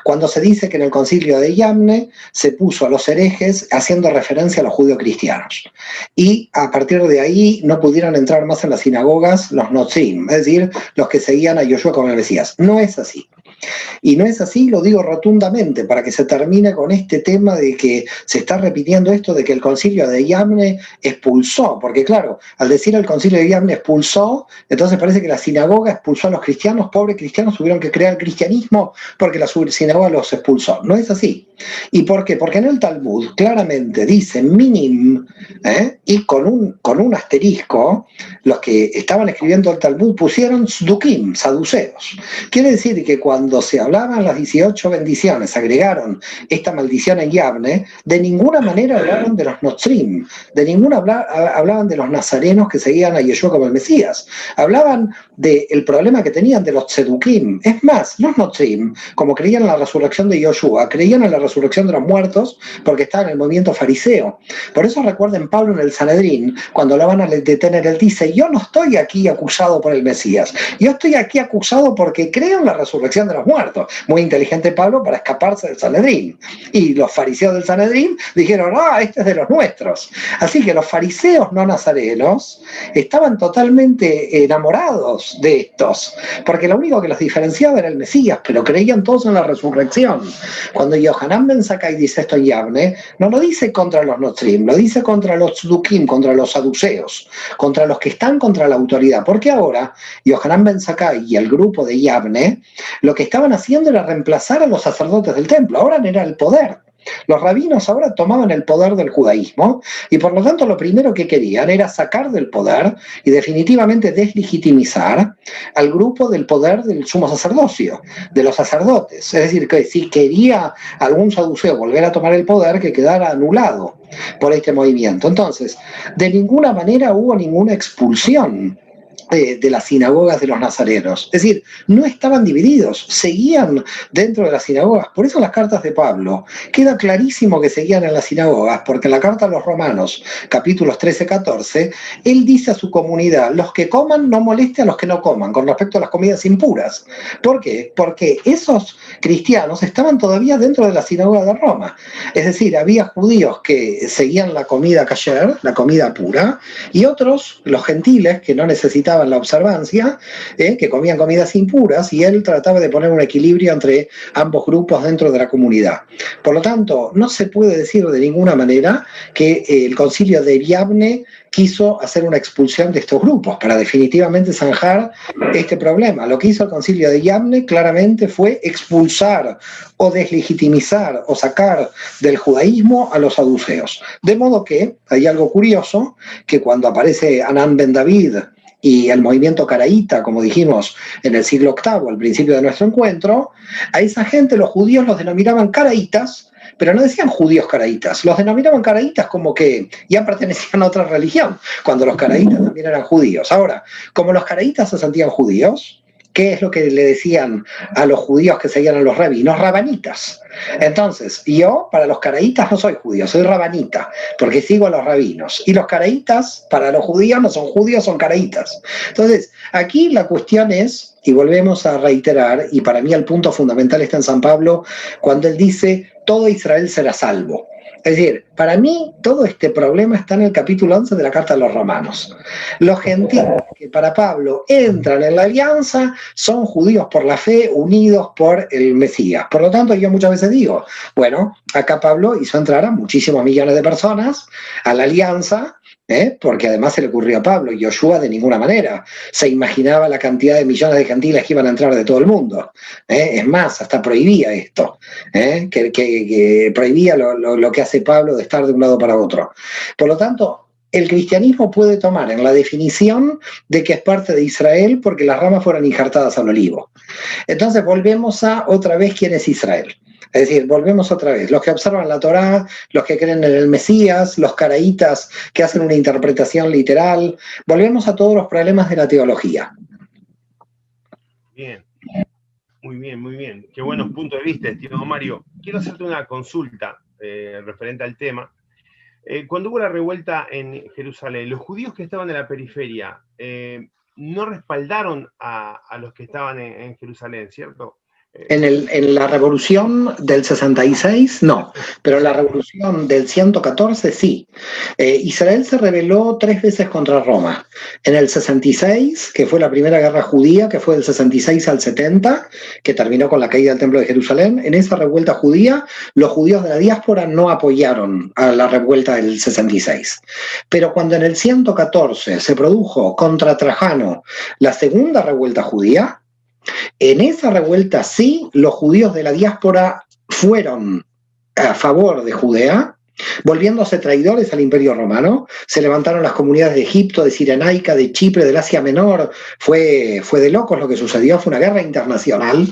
cuando se dice que en el concilio de Yamne se puso a los herejes haciendo referencia a los judíos cristianos. Y a partir de ahí no pudieron entrar más en las sinagogas los notzim, es decir, los que seguían a Yoshua como el Mesías. No es así. Y no es así, lo digo rotundamente, para que se termine con este tema de que se está repitiendo esto de que el concilio de Yamne expulsó, porque claro, al decir el concilio de Yamne expulsó, entonces parece que la sinagoga expulsó a los cristianos, pobres cristianos tuvieron que crear el cristianismo porque la sinagoga los expulsó. No es así. ¿Y por qué? Porque en el Talmud claramente dice minim, ¿eh? y con un, con un asterisco, los que estaban escribiendo el Talmud pusieron Sdukim, saduceos. Quiere decir que cuando se hablaban las 18 bendiciones, agregaron esta maldición en Yavne, de ninguna manera hablaron de los Notrim, de ninguna hablaban de los nazarenos que seguían a Yeshua como el Mesías. Hablaban del problema que tenían de los Tzedukim. Es más, los Notrim, como creían en la resurrección de Yeshua, creían en la resurrección de los muertos porque estaban en el movimiento fariseo. Por eso recuerden Pablo en el Sanedrín, cuando lo van a detener, él dice, yo no estoy aquí acusado por el Mesías, yo estoy aquí acusado porque creo en la resurrección de los muertos. Muy inteligente Pablo para escaparse del Sanedrín. Y los fariseos del Sanedrín dijeron, ah, este es de los nuestros. Así que los fariseos no nazarenos estaban totalmente enamorados de estos, porque lo único que los diferenciaba era el Mesías, pero creían todos en la resurrección. Cuando Yohanan Ben Sakai dice esto en Yavne, no lo dice contra los Nostrim, lo dice contra los Tzudukim, contra los saduceos, contra los que están contra la autoridad. Porque ahora Yohanan Ben Sakai y el grupo de Yavne lo que estaban haciendo era reemplazar a los sacerdotes del templo, ahora era el poder. Los rabinos ahora tomaban el poder del judaísmo y por lo tanto lo primero que querían era sacar del poder y definitivamente deslegitimizar al grupo del poder del sumo sacerdocio, de los sacerdotes. Es decir, que si quería algún saduceo volver a tomar el poder, que quedara anulado por este movimiento. Entonces, de ninguna manera hubo ninguna expulsión de, las sinagogas de los nazarenos. Es decir, no estaban divididos, seguían dentro de las sinagogas. Por eso las cartas de Pablo queda clarísimo que seguían en las sinagogas, porque en la carta a los romanos, capítulos 13-14, él dice a su comunidad, los que coman no moleste a los que no coman, con respecto a las comidas impuras. ¿Por qué? Porque esos cristianos estaban todavía dentro de la sinagoga de Roma. Es decir, había judíos que seguían la comida kasher, la comida pura, y otros, los gentiles, que no necesitaban la observancia, ¿eh? que comían comidas impuras, y él trataba de poner un equilibrio entre ambos grupos dentro de la comunidad. Por lo tanto, no se puede decir de ninguna manera que el concilio de Viabne quiso hacer una expulsión de estos grupos para definitivamente zanjar este problema. Lo que hizo el concilio de Yamne claramente fue expulsar o deslegitimizar o sacar del judaísmo a los saduceos. De modo que hay algo curioso, que cuando aparece Anán Ben David y el movimiento caraíta, como dijimos en el siglo VIII, al principio de nuestro encuentro, a esa gente los judíos los denominaban caraítas, pero no decían judíos caraítas, los denominaban caraítas como que ya pertenecían a otra religión, cuando los caraítas también eran judíos. Ahora, como los caraítas se sentían judíos, ¿Qué es lo que le decían a los judíos que seguían a los rabinos? Rabanitas. Entonces, yo para los caraítas no soy judío, soy rabanita, porque sigo a los rabinos. Y los caraítas para los judíos no son judíos, son caraítas. Entonces, aquí la cuestión es, y volvemos a reiterar, y para mí el punto fundamental está en San Pablo, cuando él dice, todo Israel será salvo. Es decir, para mí todo este problema está en el capítulo 11 de la Carta de los Romanos. Los gentiles que para Pablo entran en la alianza son judíos por la fe unidos por el Mesías. Por lo tanto, yo muchas veces digo, bueno, acá Pablo hizo entrar a muchísimos millones de personas a la alianza ¿eh? porque además se le ocurrió a Pablo y Joshua de ninguna manera se imaginaba la cantidad de millones de gentiles que iban a entrar de todo el mundo. ¿eh? Es más, hasta prohibía esto, ¿eh? que, prohibía lo, que hace Pablo de estar de un lado para otro. Por lo tanto, el cristianismo puede tomar en la definición de que es parte de Israel porque las ramas fueron injertadas al olivo. Entonces volvemos a otra vez quién es Israel. Es decir, volvemos otra vez, los que observan la Torá, los que creen en el Mesías, los caraítas que hacen una interpretación literal, volvemos a todos los problemas de la teología. Bien, muy bien, muy bien. Qué buenos puntos de vista, estimado Mario. Quiero hacerte una consulta eh, referente al tema. Eh, cuando hubo la revuelta en Jerusalén, los judíos que estaban en la periferia eh, no respaldaron a, los que estaban en Jerusalén, ¿cierto? En, el, en, la revolución del 66, no, pero en la revolución del 114, sí. Eh, Israel se rebeló tres veces contra Roma. En el 66, que fue la primera guerra judía, que fue del 66 al 70, que terminó con la caída del Templo de Jerusalén, en esa revuelta judía, los judíos de la diáspora no apoyaron a la revuelta del 66. Pero cuando en el 114 se produjo contra Trajano la segunda revuelta judía, en esa revuelta sí, los judíos de la diáspora fueron a favor de Judea, volviéndose traidores al imperio romano. Se levantaron las comunidades de Egipto, de Cirenaica, de Chipre, del Asia Menor. Fue, fue de locos lo que sucedió, fue una guerra internacional.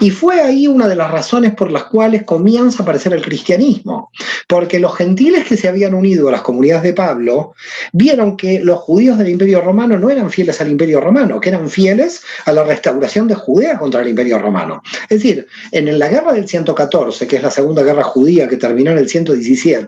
Y fue ahí una de las razones por las cuales comienza a aparecer el cristianismo. Porque los gentiles que se habían unido a las comunidades de Pablo vieron que los judíos del imperio romano no eran fieles al imperio romano, que eran fieles a la restauración de Judea contra el imperio romano. Es decir, en la guerra del 114, que es la segunda guerra judía que terminó en el 117,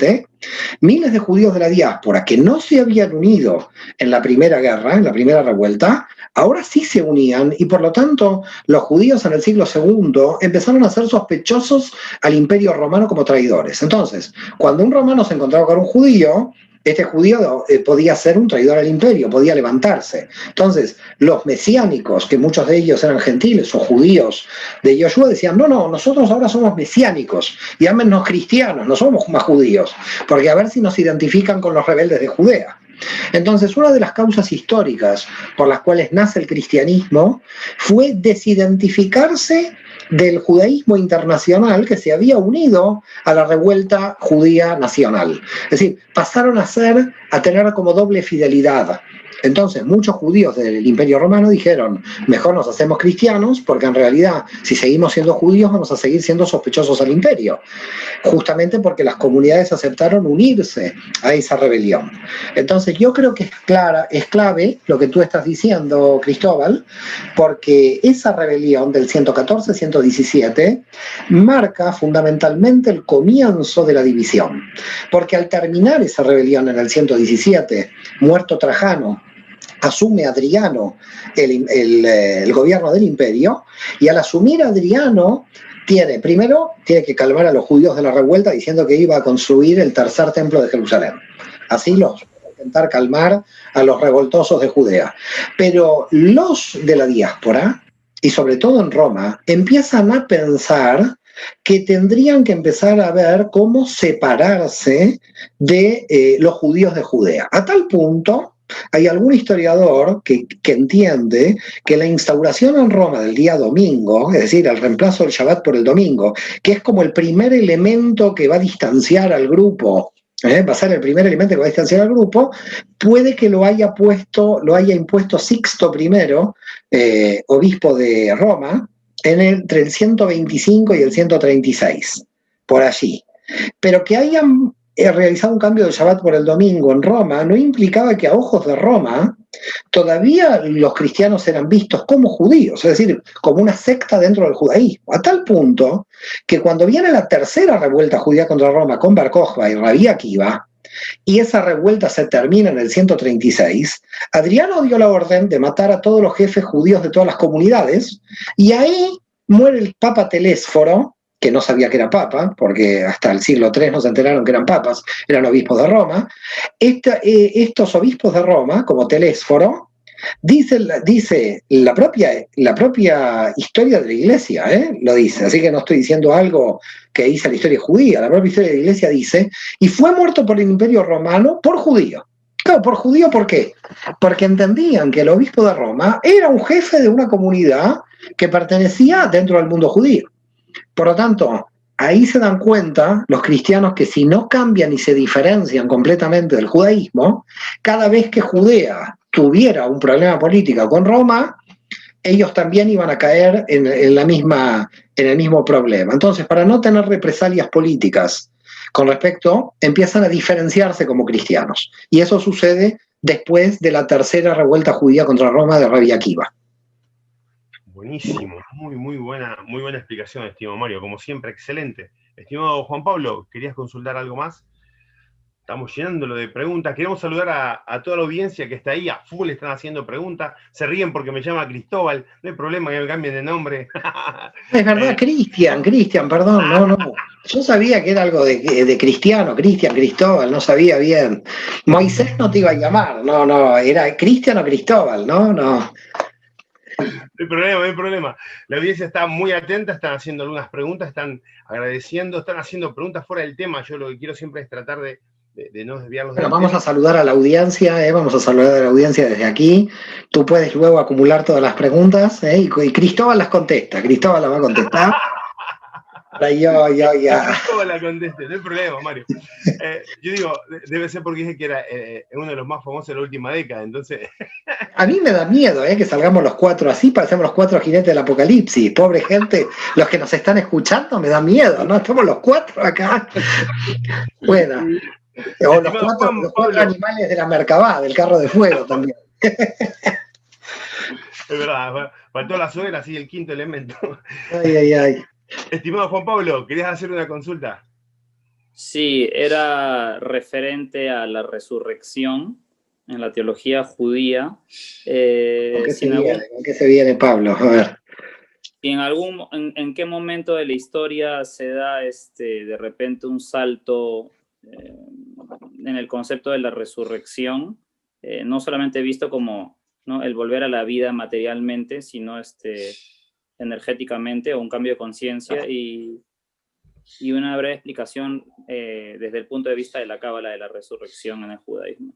miles de judíos de la diáspora que no se habían unido en la primera guerra, en la primera revuelta, ahora sí se unían y por lo tanto los judíos en el siglo II empezaron a ser sospechosos al imperio romano como traidores. Entonces, cuando un romano se encontraba con un judío, este judío eh, podía ser un traidor al imperio, podía levantarse. Entonces, los mesiánicos, que muchos de ellos eran gentiles o judíos de Yoshua, decían, no, no, nosotros ahora somos mesiánicos, llámenos cristianos, no somos más judíos, porque a ver si nos identifican con los rebeldes de Judea. Entonces, una de las causas históricas por las cuales nace el cristianismo fue desidentificarse del judaísmo internacional que se había unido a la revuelta judía nacional. Es decir, pasaron a ser, a tener como doble fidelidad entonces, muchos judíos del Imperio Romano dijeron, mejor nos hacemos cristianos, porque en realidad, si seguimos siendo judíos, vamos a seguir siendo sospechosos al imperio, justamente porque las comunidades aceptaron unirse a esa rebelión. Entonces, yo creo que es, clara, es clave lo que tú estás diciendo, Cristóbal, porque esa rebelión del 114-117 marca fundamentalmente el comienzo de la división, porque al terminar esa rebelión en el 117, muerto Trajano, asume Adriano eh, el, gobierno del imperio y al asumir Adriano tiene, primero, tiene que calmar a los judíos de la revuelta diciendo que iba a construir el tercer templo de Jerusalén. Así los intentar calmar a los revoltosos de Judea. Pero los de la diáspora, y sobre todo en Roma, empiezan a pensar que tendrían que empezar a ver cómo separarse de eh, los judíos de Judea. A tal punto hay algún historiador que, entiende que la instauración en Roma del día domingo, es decir, el reemplazo del Shabbat por el domingo, que es como el primer elemento que va a distanciar al grupo ¿eh? va a ser el primer elemento que va a distanciar al grupo, puede que lo haya puesto, lo haya impuesto Sixto I, eh, obispo de Roma, en entre el 125 y el 136, por allí. Pero que hayan realizado un cambio de Shabbat por el domingo en Roma no implicaba que a ojos de Roma todavía los cristianos eran vistos como judíos, es decir, como una secta dentro del judaísmo, a tal punto que cuando viene la tercera revuelta judía contra Roma con Bar y Rabí Akiva, y esa revuelta se termina en el 136, Adriano dio la orden de matar a todos los jefes judíos de todas las comunidades, y ahí muere el Papa Telésforo, que no sabía que era papa, porque hasta el siglo III no se enteraron que eran papas, eran obispos de Roma. Eh, estos obispos de Roma, como Telésforo, dice, dice la, propia, la propia historia de la iglesia, ¿eh? lo dice, así que no estoy diciendo algo que dice la historia judía, la propia historia de la iglesia dice, y fue muerto por el imperio romano por judío. Claro, por judío, ¿por qué? Porque entendían que el obispo de Roma era un jefe de una comunidad que pertenecía dentro del mundo judío. Por lo tanto, ahí se dan cuenta los cristianos que si no cambian y se diferencian completamente del judaísmo, cada vez que Judea tuviera un problema político con Roma, ellos también iban a caer en, la misma, en el mismo problema. Entonces, para no tener represalias políticas con respecto, empiezan a diferenciarse como cristianos. Y eso sucede después de la tercera revuelta judía contra Roma de Rabbi Akiva. Buenísimo, muy, muy buena, muy buena explicación, estimado Mario, como siempre, excelente. Estimado Juan Pablo, ¿querías consultar algo más? Estamos llenándolo de preguntas. Queremos saludar a, toda la audiencia que está ahí, a full están haciendo preguntas. Se ríen porque me llama Cristóbal, no hay problema que me cambien de nombre. Es verdad, eh, Cristian, Cristian, perdón, no, no. Yo sabía que era algo de, de Cristiano, Cristian, Cristóbal, no sabía bien. Moisés no te iba a llamar, no, no, era Cristian o Cristóbal, no, no. No hay problema, no hay problema. La audiencia está muy atenta, están haciendo algunas preguntas, están agradeciendo, están haciendo preguntas fuera del tema. Yo lo que quiero siempre es tratar de, no desviarlos. Bueno, vamos a saludar a la audiencia, ¿eh? vamos a saludar a la audiencia desde aquí. Tú puedes luego acumular todas las preguntas ¿eh? y, Cristóbal las contesta. Cristóbal las va a contestar. yo, yo, ya. ¿Cómo la contesté? No hay problema, Mario. Eh, yo digo, debe ser porque dije que era eh, uno de los más famosos de la última década, entonces. A mí me da miedo eh, que salgamos los cuatro así, parecemos los cuatro jinetes del apocalipsis. Pobre gente, los que nos están escuchando, me da miedo, ¿no? Estamos los cuatro acá. Bueno. O los cuatro, los cuatro animales de la Mercabá, del carro de fuego también. Es verdad, faltó la suegra, así el quinto elemento. Ay, ay, ay. Estimado Juan Pablo, ¿querías hacer una consulta? Sí, era referente a la resurrección en la teología judía. Eh, ¿Con, qué se viene, qué se viene, Pablo? A ver. en, algún, en, qué momento de la historia se da este, de repente un salto eh, en el concepto de la resurrección, eh, no solamente visto como ¿no? el volver a la vida materialmente, sino este, energéticamente o un cambio de conciencia y, y, una breve explicación eh, desde el punto de vista de la cábala de la resurrección en el judaísmo.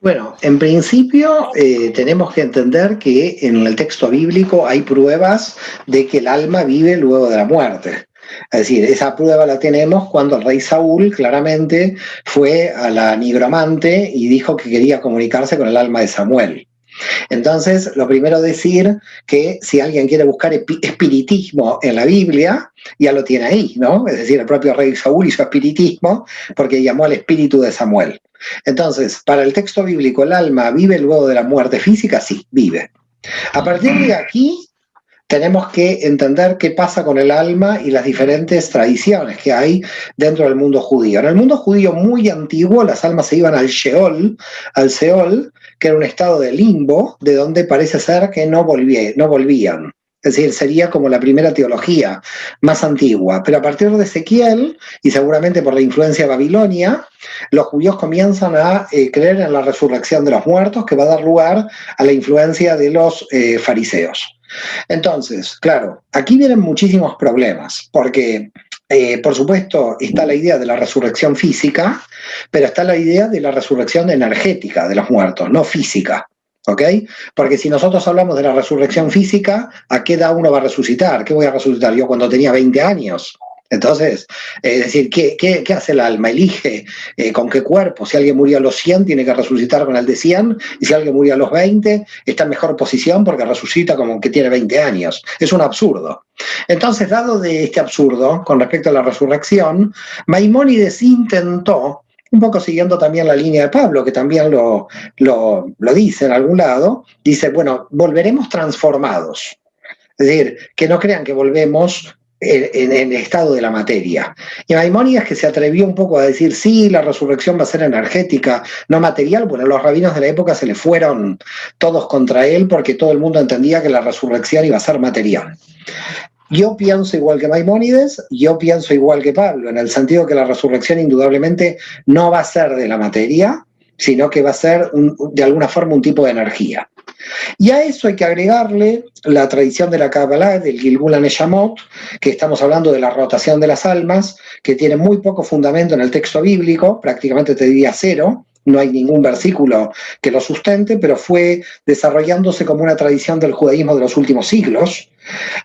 Bueno, en principio eh, tenemos que entender que en el texto bíblico hay pruebas de que el alma vive luego de la muerte. Es decir, esa prueba la tenemos cuando el rey Saúl claramente fue a la nigromante y dijo que quería comunicarse con el alma de Samuel. Entonces, lo primero decir que si alguien quiere buscar espiritismo en la Biblia, ya lo tiene ahí, ¿no? Es decir, el propio rey Saúl hizo espiritismo porque llamó al espíritu de Samuel. Entonces, para el texto bíblico, ¿el alma vive luego de la muerte física? Sí, vive. A partir de aquí, tenemos que entender qué pasa con el alma y las diferentes tradiciones que hay dentro del mundo judío. En el mundo judío muy antiguo, las almas se iban al Sheol, al Seol, que era un estado de limbo, de donde parece ser que no, no volvían. Es decir, sería como la primera teología más antigua. Pero a partir de Ezequiel, y seguramente por la influencia de Babilonia, los judíos comienzan a eh, creer en la resurrección de los muertos, que va a dar lugar a la influencia de los eh, fariseos. Entonces, claro, aquí vienen muchísimos problemas, porque eh, por supuesto, está la idea de la resurrección física, pero está la idea de la resurrección energética de los muertos, no física. ¿Ok? Porque si nosotros hablamos de la resurrección física, ¿a qué edad uno va a resucitar? ¿Qué voy a resucitar yo cuando tenía 20 años? Entonces, es decir, ¿qué, ¿qué, hace el alma? Elige eh, con qué cuerpo. Si alguien murió a los 100, tiene que resucitar con el de 100, y si alguien murió a los 20, está en mejor posición porque resucita como que tiene 20 años. Es un absurdo. Entonces, dado de este absurdo con respecto a la resurrección, Maimónides intentó, un poco siguiendo también la línea de Pablo, que también lo, lo, lo dice en algún lado, dice, bueno, volveremos transformados. Es decir, que no crean que volvemos en, el estado de la materia. Y Maimónides que se atrevió un poco a decir, sí, la resurrección va a ser energética, no material, bueno, los rabinos de la época se le fueron todos contra él porque todo el mundo entendía que la resurrección iba a ser material. Yo pienso igual que Maimónides, yo pienso igual que Pablo, en el sentido que la resurrección indudablemente no va a ser de la materia, sino que va a ser de alguna forma un tipo de energía. Y a eso hay que agregarle la tradición de la Kabbalah, del Gilgul Neshamot, que estamos hablando de la rotación de las almas, que tiene muy poco fundamento en el texto bíblico, prácticamente te diría cero, no hay ningún versículo que lo sustente, pero fue desarrollándose como una tradición del judaísmo de los últimos siglos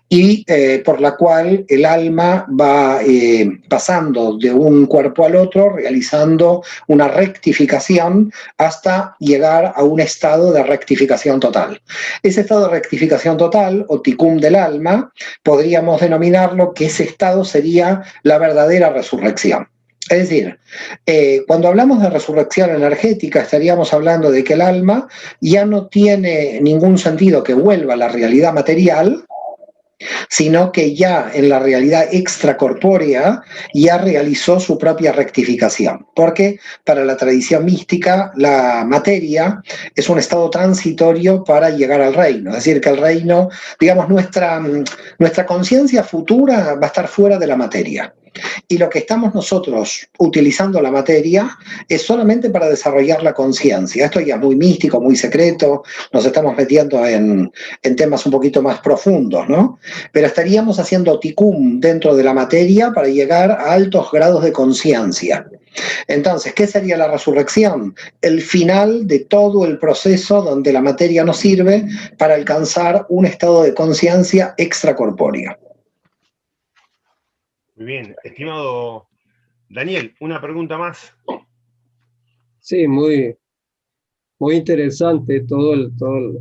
y eh, por la cual el alma va eh, pasando de un cuerpo al otro, realizando una rectificación hasta llegar a un estado de rectificación total. Ese estado de rectificación total, o ticum del alma, podríamos denominarlo que ese estado sería la verdadera resurrección. Es decir, eh, cuando hablamos de resurrección energética, estaríamos hablando de que el alma ya no tiene ningún sentido que vuelva a la realidad material, sino que ya en la realidad extracorpórea ya realizó su propia rectificación, porque para la tradición mística la materia es un estado transitorio para llegar al reino, es decir, que el reino, digamos, nuestra, nuestra conciencia futura va a estar fuera de la materia. Y lo que estamos nosotros utilizando la materia es solamente para desarrollar la conciencia. Esto ya es muy místico, muy secreto, nos estamos metiendo en, temas un poquito más profundos, ¿no? Pero estaríamos haciendo ticum dentro de la materia para llegar a altos grados de conciencia. Entonces, ¿qué sería la resurrección? El final de todo el proceso donde la materia nos sirve para alcanzar un estado de conciencia extracorpórea. Muy bien, estimado Daniel, una pregunta más. Sí, muy, muy interesante todo, el, todo,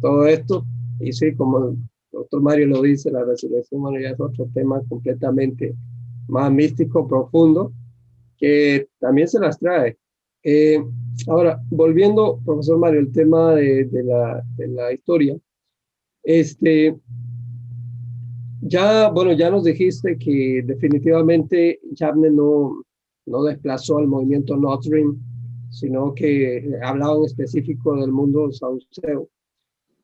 todo esto. Y sí, como el doctor Mario lo dice, la resurrección humana ya es otro tema completamente más místico, profundo, que también se las trae. Eh, ahora, volviendo, profesor Mario, el tema de, la, de la historia, este, ya, bueno, ya nos dijiste que definitivamente Chapman no, no desplazó al movimiento Nord sino que hablaba en específico del mundo sauceo.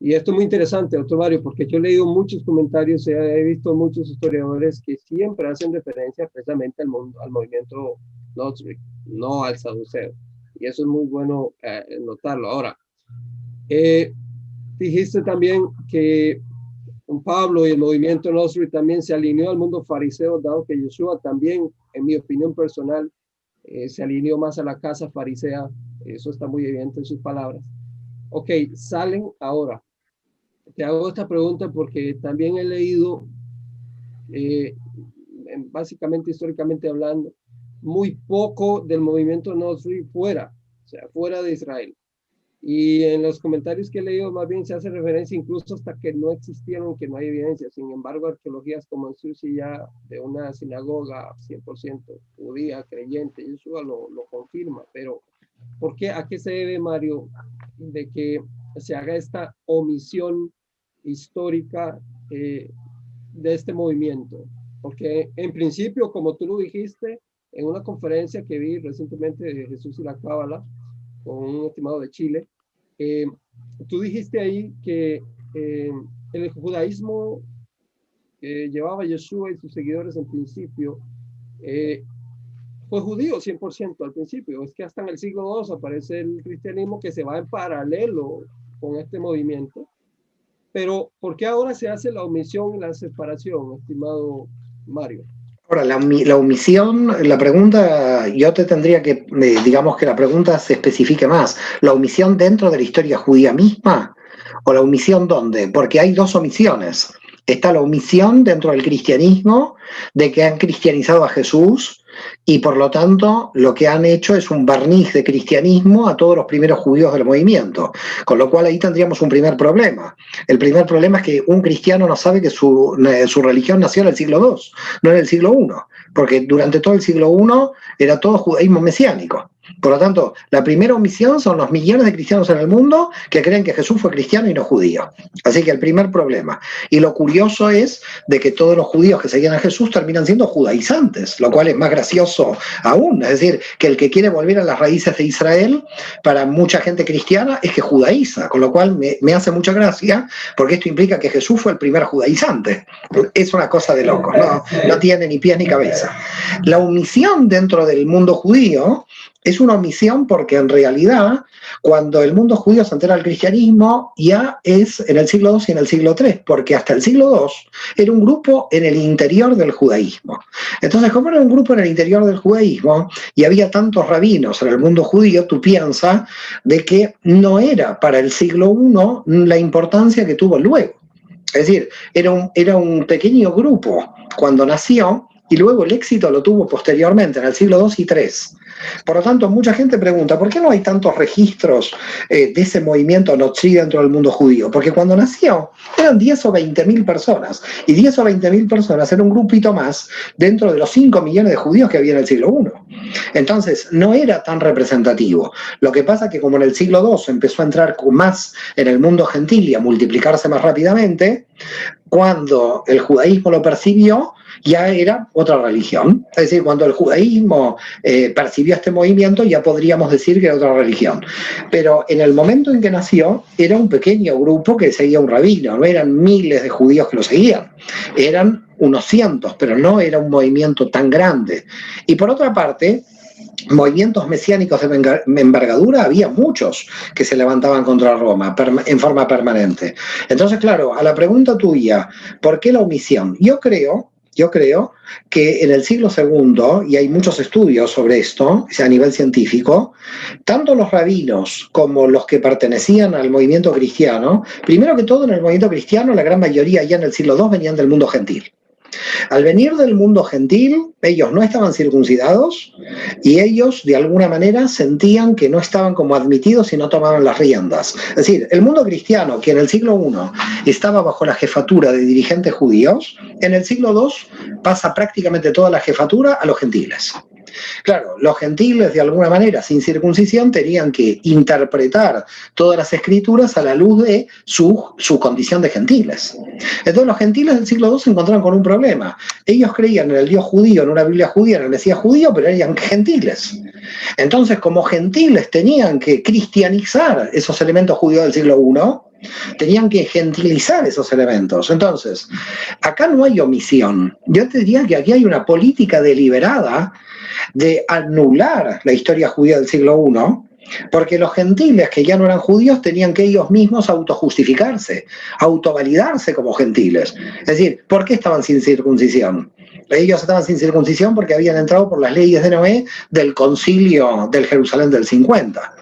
Y esto es muy interesante, doctor Mario, porque yo he leído muchos comentarios, he visto muchos historiadores que siempre hacen referencia precisamente al, mundo, al movimiento Nord no al saduceo. Y eso es muy bueno eh, notarlo. Ahora, eh, dijiste también que Pablo y el movimiento Nostri también se alineó al mundo fariseo, dado que Yeshua también, en mi opinión personal, eh, se alineó más a la casa farisea. Eso está muy evidente en sus palabras. Ok, salen ahora. Te hago esta pregunta porque también he leído, eh, básicamente históricamente hablando, muy poco del movimiento Nostri fuera, o sea, fuera de Israel. Y en los comentarios que he leído, más bien se hace referencia incluso hasta que no existieron, que no hay evidencia. Sin embargo, arqueologías como en Susi ya de una sinagoga 100% judía, creyente, eso lo, lo confirma. Pero, ¿por qué? ¿A qué se debe, Mario, de que se haga esta omisión histórica eh, de este movimiento? Porque en principio, como tú lo dijiste, en una conferencia que vi recientemente de Jesús y la Cábala, con un estimado de Chile. Eh, tú dijiste ahí que eh, el judaísmo que llevaba Yeshua y sus seguidores en principio eh, fue judío 100% al principio. Es que hasta en el siglo II aparece el cristianismo que se va en paralelo con este movimiento. Pero ¿por qué ahora se hace la omisión y la separación, estimado Mario? Ahora, la, omisión, la pregunta, yo te tendría que, eh, digamos que la pregunta se especifique más. ¿La omisión dentro de la historia judía misma? ¿O la omisión dónde? Porque hay dos omisiones. Está la omisión dentro del cristianismo de que han cristianizado a Jesús y por lo tanto lo que han hecho es un barniz de cristianismo a todos los primeros judíos del movimiento, con lo cual ahí tendríamos un primer problema. El primer problema es que un cristiano no sabe que su, eh, religión nació en el siglo II, no en el siglo I, porque durante todo el siglo I era todo judaísmo mesiánico. Por lo tanto, la primera omisión son los millones de cristianos en el mundo que creen que Jesús fue cristiano y no judío. Así que el primer problema. Y lo curioso es de que todos los judíos que seguían a Jesús terminan siendo judaizantes, lo cual es más gracioso aún. Es decir, que el que quiere volver a las raíces de Israel, para mucha gente cristiana, es que judaiza, con lo cual me, hace mucha gracia, porque esto implica que Jesús fue el primer judaizante. Es una cosa de locos, no, no tiene ni pies ni cabeza. La omisión dentro del mundo judío es una omisión porque en realidad cuando el mundo judío se entera al cristianismo ya es en el siglo II y en el siglo III, porque hasta el siglo II era un grupo en el interior del judaísmo. Entonces, como era un grupo en el interior del judaísmo y había tantos rabinos en el mundo judío, tú piensas de que no era para el siglo I la importancia que tuvo luego. Es decir, era un, era un pequeño grupo cuando nació y luego el éxito lo tuvo posteriormente en el siglo II y III. Por lo tanto, mucha gente pregunta, ¿por qué no hay tantos registros eh, de ese movimiento Notzi dentro del mundo judío? Porque cuando nació eran 10 o 20 mil personas, y 10 o 20 mil personas era un grupito más dentro de los 5 millones de judíos que había en el siglo I. Entonces, no era tan representativo. Lo que pasa es que como en el siglo II empezó a entrar más en el mundo gentil y a multiplicarse más rápidamente, cuando el judaísmo lo percibió, ya era otra religión. Es decir, cuando el judaísmo eh, percibió este movimiento, ya podríamos decir que era otra religión. Pero en el momento en que nació, era un pequeño grupo que seguía un rabino, no eran miles de judíos que lo seguían, eran unos cientos, pero no era un movimiento tan grande. Y por otra parte, movimientos mesiánicos de envergadura había muchos que se levantaban contra Roma en forma permanente. Entonces, claro, a la pregunta tuya, ¿por qué la omisión? Yo creo yo creo que en el siglo II, y hay muchos estudios sobre esto a nivel científico, tanto los rabinos como los que pertenecían al movimiento cristiano, primero que todo en el movimiento cristiano, la gran mayoría ya en el siglo II venían del mundo gentil. Al venir del mundo gentil, ellos no estaban circuncidados y ellos de alguna manera sentían que no estaban como admitidos y no tomaban las riendas. Es decir, el mundo cristiano, que en el siglo I estaba bajo la jefatura de dirigentes judíos, en el siglo II pasa prácticamente toda la jefatura a los gentiles. Claro, los gentiles de alguna manera sin circuncisión tenían que interpretar todas las escrituras a la luz de su, condición de gentiles. Entonces los gentiles del siglo II se encontraron con un problema. Ellos creían en el Dios judío, en una Biblia judía, en el Mesías judío, pero eran gentiles. Entonces como gentiles tenían que cristianizar esos elementos judíos del siglo I, tenían que gentilizar esos elementos. Entonces, acá no hay omisión. Yo te diría que aquí hay una política deliberada de anular la historia judía del siglo I, porque los gentiles que ya no eran judíos tenían que ellos mismos autojustificarse, autovalidarse como gentiles. Es decir, ¿por qué estaban sin circuncisión? Ellos estaban sin circuncisión porque habían entrado por las leyes de Noé del concilio del Jerusalén del 50.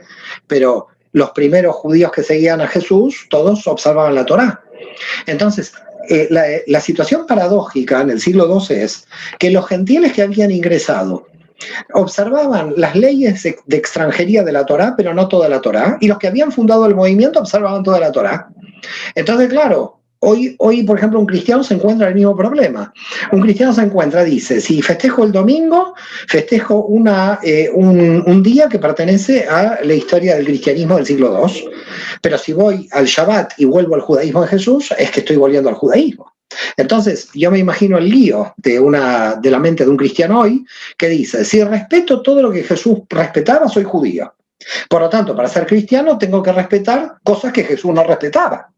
Pero los primeros judíos que seguían a Jesús, todos observaban la Torá. Entonces, eh, la, situación paradójica en el siglo XII es que los gentiles que habían ingresado observaban las leyes de extranjería de la Torá, pero no toda la Torá, y los que habían fundado el movimiento observaban toda la Torá. Entonces, claro, Hoy, hoy, por ejemplo, un cristiano se encuentra el mismo problema. Un cristiano se encuentra, dice, si festejo el domingo, festejo una, eh, un, un, día que pertenece a la historia del cristianismo del siglo II, pero si voy al Shabbat y vuelvo al judaísmo de Jesús, es que estoy volviendo al judaísmo. Entonces, yo me imagino el lío de, una, de la mente de un cristiano hoy que dice, si respeto todo lo que Jesús respetaba, soy judío. Por lo tanto, para ser cristiano tengo que respetar cosas que Jesús no respetaba.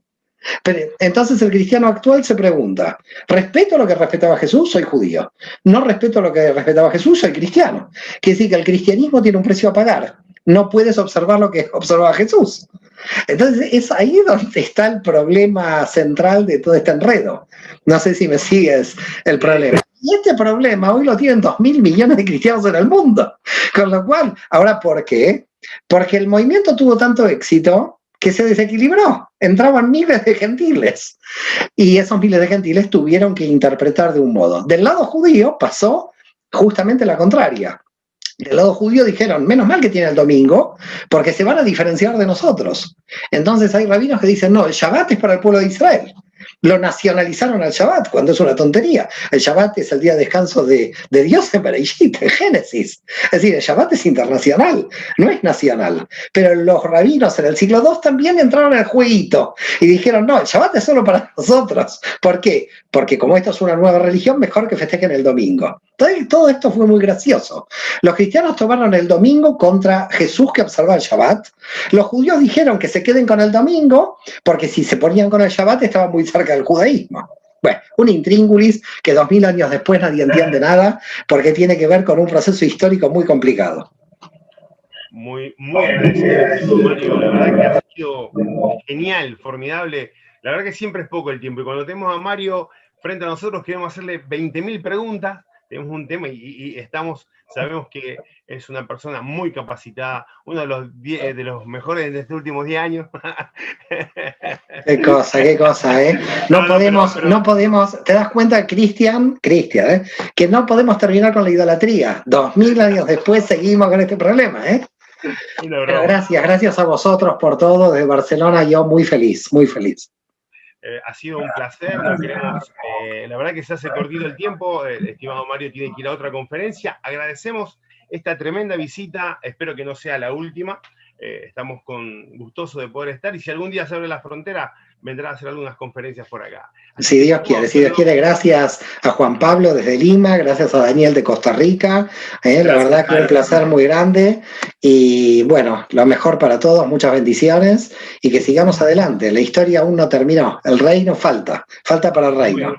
Pero, entonces el cristiano actual se pregunta, ¿respeto lo que respetaba Jesús? Soy judío. No respeto lo que respetaba Jesús, soy cristiano. Quiere decir que el cristianismo tiene un precio a pagar. No puedes observar lo que observaba Jesús. Entonces es ahí donde está el problema central de todo este enredo. No sé si me sigues el problema. Y este problema hoy lo tienen dos mil millones de cristianos en el mundo. Con lo cual, ahora, ¿por qué? Porque el movimiento tuvo tanto éxito que se desequilibró. Entraban miles de gentiles. Y esos miles de gentiles tuvieron que interpretar de un modo. Del lado judío pasó justamente la contraria del lado judío dijeron, menos mal que tiene el domingo, porque se van a diferenciar de nosotros. Entonces hay rabinos que dicen, no, el Shabbat es para el pueblo de Israel. Lo nacionalizaron al Shabbat, cuando es una tontería. El Shabbat es el día de descanso de, Dios en Bereshit, en Génesis. Es decir, el Shabbat es internacional, no es nacional. Pero los rabinos en el siglo II también entraron al jueguito y dijeron, no, el Shabbat es solo para nosotros. ¿Por qué? Porque como esto es una nueva religión, mejor que festejen el domingo. Todo esto fue muy gracioso. Los cristianos tomaron el domingo contra Jesús que observaba el Shabbat. Los judíos dijeron que se queden con el domingo, porque si se ponían con el Shabbat estaban muy cerca del judaísmo. Bueno, un intríngulis que dos mil años después nadie entiende nada porque tiene que ver con un proceso histórico muy complicado. Muy, muy agradecido, Mario. La verdad que ha sido genial, formidable. La verdad que siempre es poco el tiempo. Y cuando tenemos a Mario frente a nosotros, queremos hacerle 20.000 preguntas tenemos un tema y, estamos, sabemos que es una persona muy capacitada, uno de los, de los mejores de estos últimos 10 años. Qué cosa, qué cosa, ¿eh? No, podemos, no podemos, te das cuenta, Cristian, Cristian, ¿eh? Que no podemos terminar con la idolatría. Dos mil años después seguimos con este problema, ¿eh? gracias, gracias a vosotros por todo. Desde Barcelona, yo muy feliz, muy feliz. Eh, ha sido un placer, eh, la verdad que se hace cortito el tiempo, el estimado Mario tiene que ir a otra conferencia. Agradecemos esta tremenda visita, espero que no sea la última. Eh, estamos con gustoso de poder estar y si algún día se abre la frontera, vendrá a hacer algunas conferencias por acá. si Dios quiere, si Dios quiere, gracias a Juan Pablo desde Lima, gracias a Daniel de Costa Rica, eh, la verdad que un placer muy grande y bueno, lo mejor para todos, muchas bendiciones y que sigamos adelante, la historia aún no terminó, el reino falta, falta para el reino.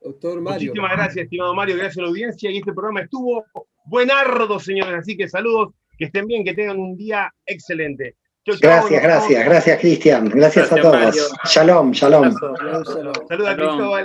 Doctor Mario. Muchísimas gracias, estimado Mario, gracias a la audiencia y este programa estuvo buenardo, señores, así que saludos, que estén bien, que tengan un día excelente. Gracias, gracias, gracias Cristian, gracias, a todos. Shalom, shalom. Saludos a Cristóbal.